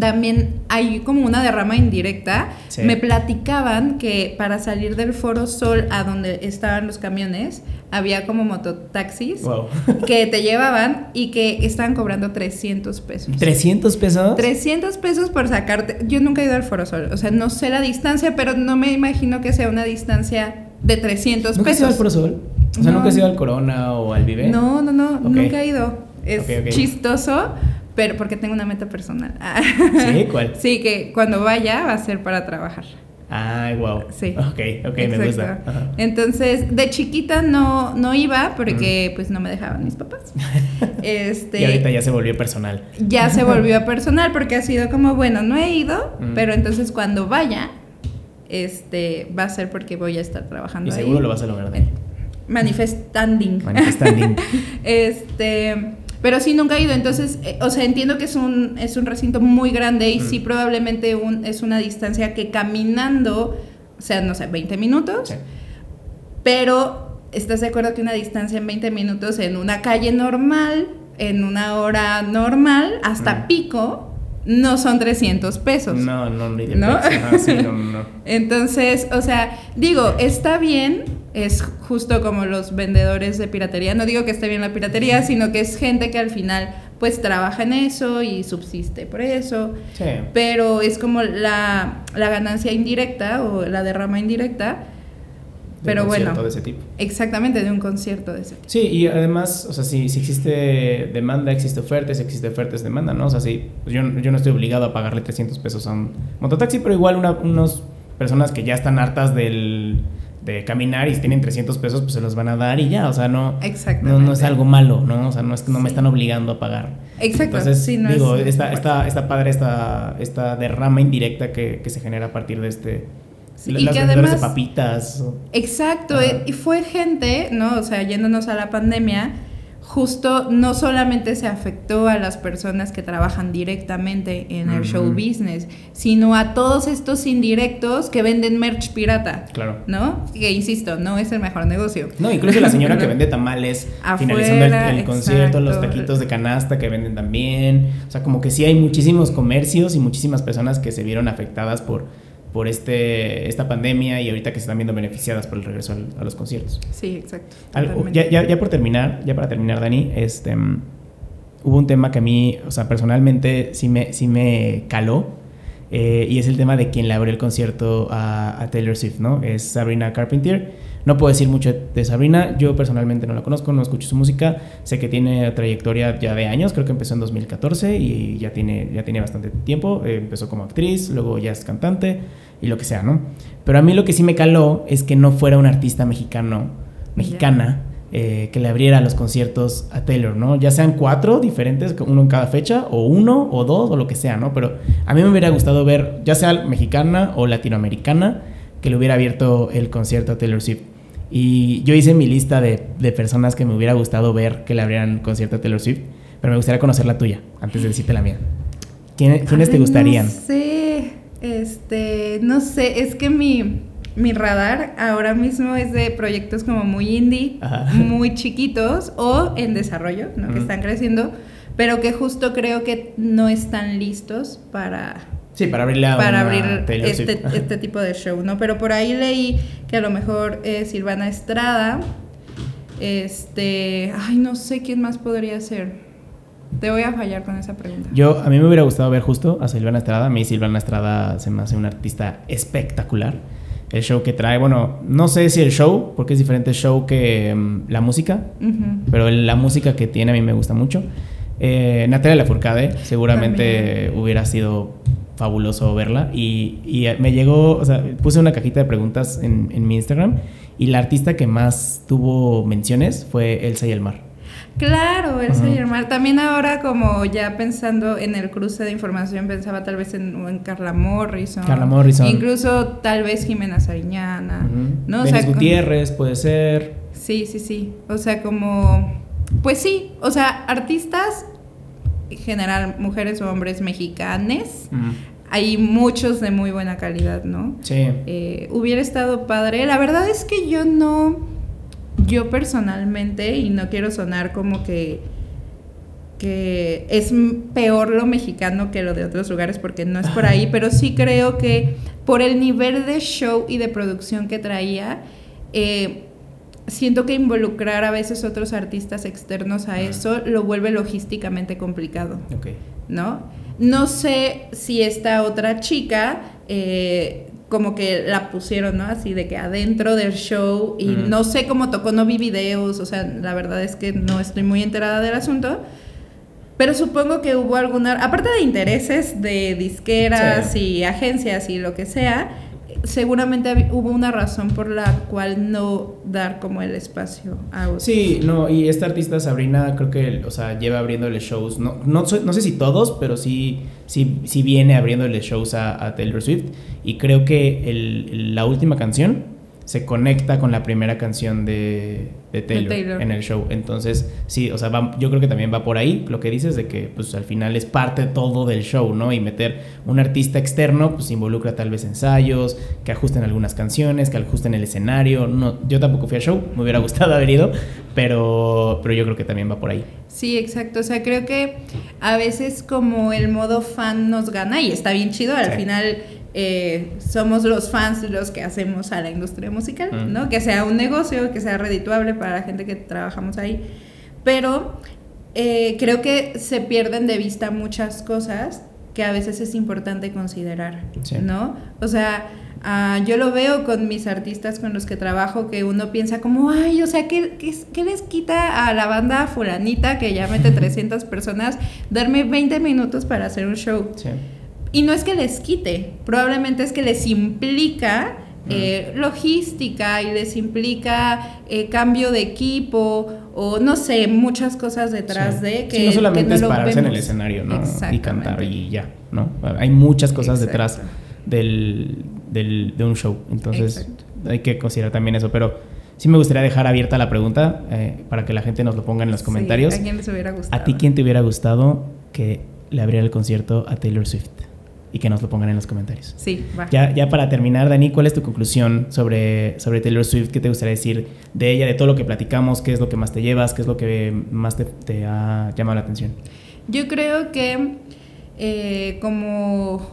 Speaker 2: también hay como una derrama indirecta.
Speaker 1: Sí.
Speaker 2: Me platicaban que para salir del Foro Sol a donde estaban los camiones, había como mototaxis
Speaker 1: Wow.
Speaker 2: que te llevaban y que estaban cobrando 300 pesos.
Speaker 1: ¿300 pesos?
Speaker 2: 300 pesos por sacarte. Yo nunca he ido al Foro Sol. O sea, no sé la distancia, pero no me imagino que sea una distancia de 300
Speaker 1: ¿Nunca has ido al
Speaker 2: pesos.
Speaker 1: Foro Sol? O sea,
Speaker 2: No.
Speaker 1: ¿nunca has ido al Corona o al Vive?
Speaker 2: No, no, no, nunca he ido. Es chistoso, pero porque tengo una meta personal.
Speaker 1: ¿Sí? ¿Cuál?
Speaker 2: Sí, que cuando vaya va a ser para trabajar.
Speaker 1: Ay, wow.
Speaker 2: Sí.
Speaker 1: Ok, ok, me gusta. Ajá.
Speaker 2: Entonces, de chiquita no, no iba porque pues no me dejaban mis papás. Este,
Speaker 1: Y ahorita ya se volvió personal.
Speaker 2: ya se volvió personal porque ha sido como, bueno, no he ido,
Speaker 1: Mm.
Speaker 2: pero entonces cuando vaya, este, va a ser porque voy a estar trabajando
Speaker 1: Y
Speaker 2: ahí.
Speaker 1: seguro lo vas a lograr.
Speaker 2: Manifestanding.
Speaker 1: Manifestanding.
Speaker 2: este, pero sí nunca he ido, entonces, eh, o sea, entiendo que es un, es un recinto muy grande y
Speaker 1: Mm.
Speaker 2: sí probablemente un, es una distancia que caminando, o sea, no sé, 20 minutos,
Speaker 1: Sí.
Speaker 2: pero ¿estás de acuerdo que una distancia en 20 minutos en una calle normal, en una hora normal, hasta
Speaker 1: Mm.
Speaker 2: pico, no son 300 pesos?
Speaker 1: No, no, ni de
Speaker 2: ¿No?
Speaker 1: sí, no.
Speaker 2: Entonces, o sea, digo, está bien, es justo como los vendedores de piratería. No digo que esté bien la piratería, sino que es gente que al final pues trabaja en eso y subsiste por eso.
Speaker 1: Sí.
Speaker 2: Pero es como la, la ganancia indirecta o la derrama indirecta. Pero
Speaker 1: un
Speaker 2: bueno,
Speaker 1: concierto de ese tipo.
Speaker 2: exactamente de un concierto de ese tipo.
Speaker 1: Sí, y además, o sea, si, si existe demanda, existe oferta, si existe oferta es demanda, ¿no? O sea, sí, pues yo, yo no estoy obligado a pagarle 300 pesos a un mototaxi, pero igual una, unas personas que ya están hartas del, de caminar y tienen 300 pesos, pues se los van a dar y ya, o sea, no, no, no es algo malo, ¿no? O sea, no, es, no me están obligando a pagar.
Speaker 2: Exacto.
Speaker 1: Entonces,
Speaker 2: sí, no
Speaker 1: digo,
Speaker 2: es-
Speaker 1: está, está, está padre esta, esta derrama indirecta que, que se genera a partir de este...
Speaker 2: Sí,
Speaker 1: las
Speaker 2: y que
Speaker 1: vendedoras de
Speaker 2: además-
Speaker 1: papitas.
Speaker 2: Exacto,
Speaker 1: Ajá.
Speaker 2: y fue gente, ¿no? O sea, yéndonos a la pandemia, justo no solamente se afectó a las personas que trabajan directamente en el show business, sino a todos estos indirectos que venden merch pirata,
Speaker 1: Claro.
Speaker 2: ¿no? Que insisto, no es el mejor negocio.
Speaker 1: No, incluso la señora que vende tamales
Speaker 2: Afuera,
Speaker 1: finalizando el, el concierto, los taquitos de canasta que venden también. O sea, como que sí hay muchísimos comercios y muchísimas personas que se vieron afectadas por, por este, esta pandemia y ahorita que se están viendo beneficiadas por el regreso al- a los conciertos.
Speaker 2: Sí, exacto.
Speaker 1: Algo- ya, ya, ya por terminar, ya para terminar, Dani, este, mm, hubo un tema que a mí, o sea, personalmente sí me, sí me caló. eh, y es el tema de quien le abrió el concierto a, a Taylor Swift, ¿no? Es Sabrina Carpenter. No puedo decir mucho de Sabrina, yo personalmente no la conozco, no escucho su música. Sé que tiene trayectoria ya de años, creo que empezó en 2014 y ya tiene, ya tiene bastante tiempo. Eh, empezó como actriz, luego ya es cantante y lo que sea, ¿no? Pero a mí lo que sí me caló es que no fuera un artista mexicano, mexicana, eh, que le abriera los conciertos a Taylor, ¿no? Ya sean cuatro diferentes, uno en cada fecha, o uno, o dos, o lo que sea, ¿no? Pero a mí me hubiera gustado ver, ya sea mexicana o latinoamericana, que le hubiera abierto el concierto a Taylor Swift. Y yo hice mi lista de, de personas que me hubiera gustado ver que le abrieran concierto a Taylor Swift, pero me gustaría conocer la tuya, antes de decirte la mía. ¿Quiénes te gustarían?
Speaker 2: No sé, este, no sé, es que mi mi radar ahora mismo es de proyectos como muy indie, muy chiquitos o en desarrollo, ¿no? que están creciendo, pero que justo creo que no están listos para...
Speaker 1: Sí, para abrir,
Speaker 2: para abrir este, este, tipo de show, ¿no? Pero por ahí leí que a lo mejor es Silvana Estrada, este, ay, no sé quién más podría ser. Te voy a fallar con esa pregunta.
Speaker 1: Yo, a mí me hubiera gustado ver justo a Silvana Estrada. A mí Silvana Estrada se me hace una artista espectacular el show que trae. Bueno, no sé si el show, porque es diferente show que mm, la música, pero la música que tiene a mí me gusta mucho. Eh, Natalia Lafourcade, seguramente hubiera sido fabuloso verla. Y, y, me llegó, o sea, puse una cajita de preguntas en, en mi Instagram y la artista que más tuvo menciones fue Elsa y el Mar.
Speaker 2: Claro, el señor Mar. También ahora como ya pensando en el cruce de información, pensaba tal vez en, Carla Morrison.
Speaker 1: Carla Morrison.
Speaker 2: Incluso tal vez Jimena Sariñana.
Speaker 1: ¿no? O sea, Gutiérrez puede ser.
Speaker 2: Sí, sí, sí. O sea, como... Pues sí, o sea, artistas, en general, mujeres o hombres mexicanes. Hay muchos de muy buena calidad, ¿no?
Speaker 1: Sí.
Speaker 2: Eh, hubiera estado padre. La verdad es que yo no yo personalmente, y no quiero sonar como que, que es peor lo mexicano que lo de otros lugares, porque no es por ahí, pero sí creo que por el nivel de show y de producción que traía, eh, siento que involucrar a veces otros artistas externos a eso lo vuelve logísticamente complicado. ¿No? No sé si esta otra chica eh, como que la pusieron, ¿no? Así de que adentro del show y no sé cómo tocó, no vi videos, o sea, la verdad es que no estoy muy enterada del asunto. Pero supongo que hubo alguna, aparte de intereses de disqueras y agencias y lo que sea, seguramente hubo una razón por la cual no dar como el espacio a
Speaker 1: Sí, no, y esta artista Sabrina creo que, o sea, lleva abriéndole shows, no, no, no sé si todos, pero sí, sí, sí viene abriéndole shows a, Taylor Swift. Y creo que el, la última canción se conecta con la primera canción de, de, Taylor, en el show. Entonces, sí, o sea, yo creo que también va por ahí lo que dices de que pues al final es parte todo del show, ¿no? Y meter un artista externo pues involucra tal vez ensayos, que ajusten algunas canciones, que ajusten el escenario. No, yo tampoco fui al show, me hubiera gustado haber ido, pero, pero yo creo que también va por ahí.
Speaker 2: Sí, exacto. O sea, creo que a veces como el modo fan nos gana y está bien chido, al final eh, somos los fans los que hacemos a la industria musical, ¿no? Que sea un negocio, que sea redituable para la gente que trabajamos ahí. Pero eh, creo que se pierden de vista muchas cosas que a veces es importante considerar, ¿no? O sea, ah, yo lo veo con mis artistas con los que trabajo, que uno piensa como, ay, o sea, ¿qué, qué, les quita a la banda fulanita que ya mete 300 personas darme 20 minutos para hacer un show? Sí. Y no es que les quite, probablemente es que les implica eh, logística y les implica eh, cambio de equipo o no sé, muchas cosas detrás de
Speaker 1: que... no solamente es pararse en el escenario, ¿no? Y cantar y ya, ¿no? Hay muchas cosas detrás del, del, de un show, entonces hay que considerar también eso, pero sí me gustaría dejar abierta la pregunta eh, para que la gente nos lo ponga en los comentarios.
Speaker 2: ¿A quién les hubiera gustado?
Speaker 1: ¿A ti quién te hubiera gustado que le abriera el concierto a Taylor Swift? Y que nos lo pongan en los comentarios.
Speaker 2: Sí, va.
Speaker 1: Ya, ya para terminar, Dani, ¿cuál es tu conclusión sobre, sobre Taylor Swift? ¿Qué te gustaría decir de ella, de todo lo que platicamos? ¿Qué es lo que más te llevas? ¿Qué es lo que más te, ha llamado la atención?
Speaker 2: Yo creo que eh, como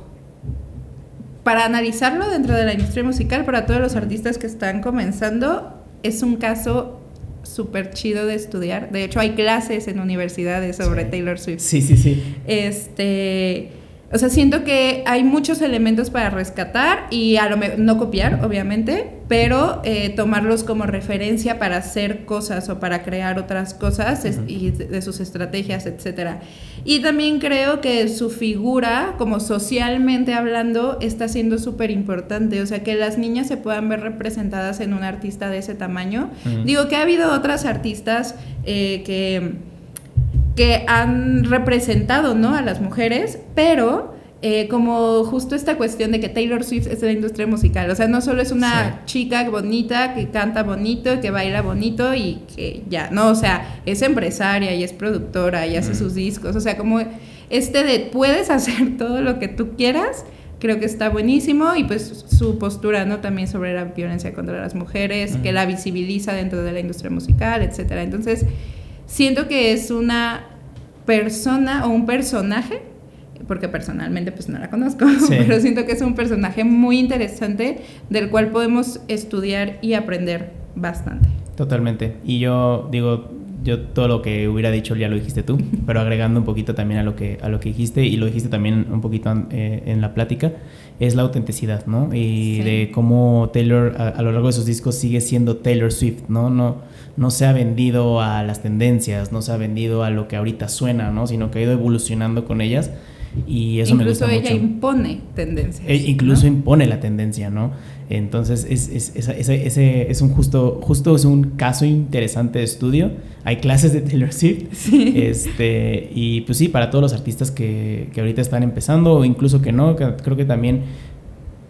Speaker 2: para analizarlo dentro de la industria musical, para todos los artistas que están comenzando, es un caso súper chido de estudiar. De hecho, hay clases en universidades sobre Taylor Swift.
Speaker 1: Sí, sí, sí.
Speaker 2: Este o sea, siento que hay muchos elementos para rescatar y a lo mejor no copiar, obviamente, pero eh, tomarlos como referencia para hacer cosas o para crear otras cosas y de, sus estrategias, etcétera. Y también creo que su figura, como socialmente hablando, está siendo súper importante. O sea, que las niñas se puedan ver representadas en un artista de ese tamaño. Digo que ha habido otras artistas eh, que que han representado ¿no? a las mujeres, pero eh, como justo esta cuestión de que Taylor Swift es de la industria musical, o sea, no solo es una chica bonita que canta bonito, que baila bonito y que ya, no, o sea, es empresaria y es productora y hace sus discos, o sea, como este de puedes hacer todo lo que tú quieras, creo que está buenísimo. Y pues su postura, ¿no? También sobre la violencia contra las mujeres, que la visibiliza dentro de la industria musical, etcétera. Entonces, siento que es una persona o un personaje, porque personalmente pues no la conozco, pero siento que es un personaje muy interesante del cual podemos estudiar y aprender bastante.
Speaker 1: Totalmente. Y yo digo, yo todo lo que hubiera dicho ya lo dijiste tú, pero agregando un poquito también a lo que, a lo que dijiste y lo dijiste también un poquito eh, en la plática, es la autenticidad, ¿no? Y de cómo Taylor a, a, lo largo de sus discos sigue siendo Taylor Swift, ¿no? No no se ha vendido a las tendencias, no se ha vendido a lo que ahorita suena, ¿no? Sino que ha ido evolucionando con ellas y eso me gusta
Speaker 2: mucho. Incluso ella impone tendencias.
Speaker 1: E incluso impone la tendencia, ¿no? Entonces es, es, ese, ese, es un justo, justo es un caso interesante de estudio. Hay clases de Taylor Swift. Este, y pues sí, para todos los artistas que, que ahorita están empezando o incluso que no, creo que también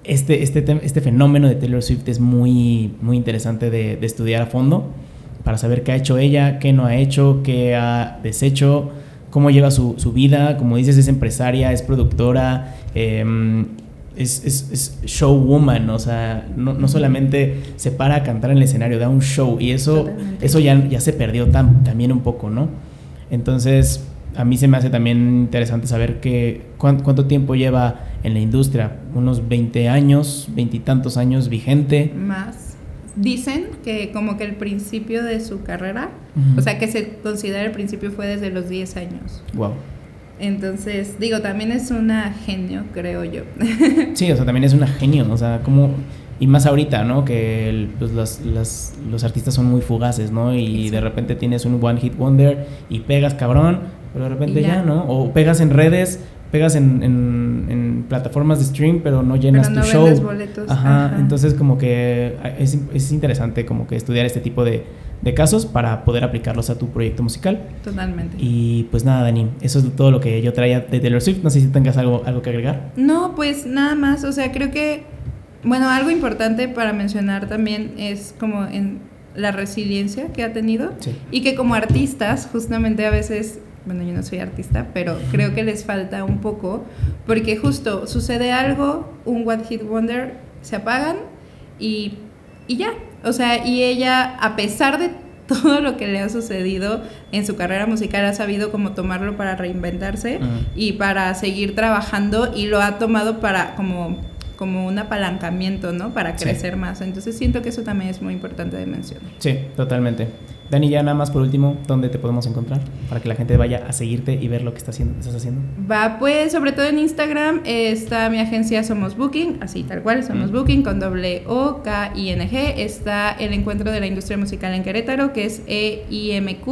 Speaker 1: este, este, este fenómeno de Taylor Swift es muy, muy interesante de, de estudiar a fondo para saber qué ha hecho ella, qué no ha hecho, qué ha deshecho, cómo lleva su, su vida. Como dices, es empresaria, es productora, em, es, es, es, showwoman, o sea, no, no, solamente se para a cantar en el escenario, da un show y eso, eso ya, ya se perdió también un poco, ¿no? Entonces, a mí se me hace también interesante saber que, cuánto, cuánto tiempo lleva en la industria, unos 20 años, veintitantos años vigente.
Speaker 2: Más dicen que como que el principio de su carrera, o sea, que se considera el principio fue desde los 10 años.
Speaker 1: Wow.
Speaker 2: Entonces, digo, también es una genio, creo yo.
Speaker 1: sí, o sea, también es una genio, o sea, como... Y más ahorita, ¿no? Que pues los, los, los, artistas son muy fugaces, ¿no? Y de repente tienes un one hit wonder y pegas cabrón, pero de repente ya. ¿no? O pegas en redes, pegas en, en, plataformas de stream, pero no llenas tu show.
Speaker 2: Boletos.
Speaker 1: Ajá, entonces como que es, es, interesante como que estudiar este tipo de, de, casos para poder aplicarlos a tu proyecto musical.
Speaker 2: Totalmente.
Speaker 1: Y pues nada, Dani, eso es todo lo que yo traía de Taylor Swift. No sé si tengas algo, algo que agregar.
Speaker 2: No, pues nada más, o sea, creo que, bueno, algo importante para mencionar también es como en la resiliencia que ha tenido sí. y que como artistas justamente a veces bueno, yo no soy artista, pero creo que les falta un poco, porque justo sucede algo, un What Hit Wonder, se apagan y, y ya. O sea, y ella, a pesar de todo lo que le ha sucedido en su carrera musical, ha sabido cómo tomarlo para reinventarse y para seguir trabajando y lo ha tomado para como como un apalancamiento, ¿no? Para crecer más. Entonces siento que eso también es muy importante de mencionar.
Speaker 1: Sí, totalmente. Dani, ya nada más por último, ¿dónde te podemos encontrar? Para que la gente vaya a seguirte y ver lo que estás haciendo. Estás haciendo.
Speaker 2: Va, pues sobre todo en Instagram está mi agencia Somos Booking, así tal cual, Somos mm. Booking con doble O, K, I, N, G. Está el encuentro de la industria musical en Querétaro, que es eimq.cro.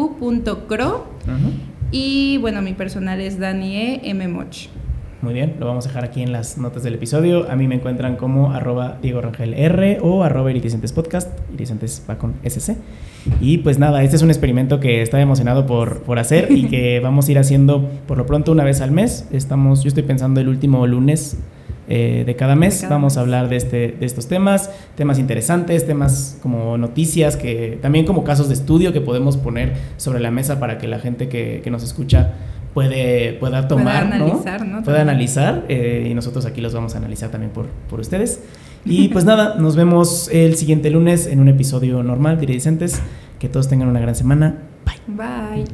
Speaker 2: Y bueno, mi personal es Danie M. Moch.
Speaker 1: Muy bien, lo vamos a dejar aquí en las notas del episodio. A mí me encuentran como arroba Diego Rangel R o arroba Iridicentes Podcast. Iridicentes va con SC. Y pues nada, este es un experimento que estaba emocionado por, por hacer y que vamos a ir haciendo por lo pronto una vez al mes. Estamos, yo estoy pensando el último lunes eh, de cada mes. vamos a hablar de, este, de estos temas, temas interesantes, temas como noticias, que también como casos de estudio que podemos poner sobre la mesa para que la gente que, que nos escucha puede, pueda tomar, puede analizar, ¿no? Puede analizar eh, y nosotros aquí los vamos a analizar también por, por ustedes. Y pues nada, nos vemos el siguiente lunes en un episodio normal de Iridicentes. Que todos tengan una gran semana. Bye.
Speaker 2: Bye.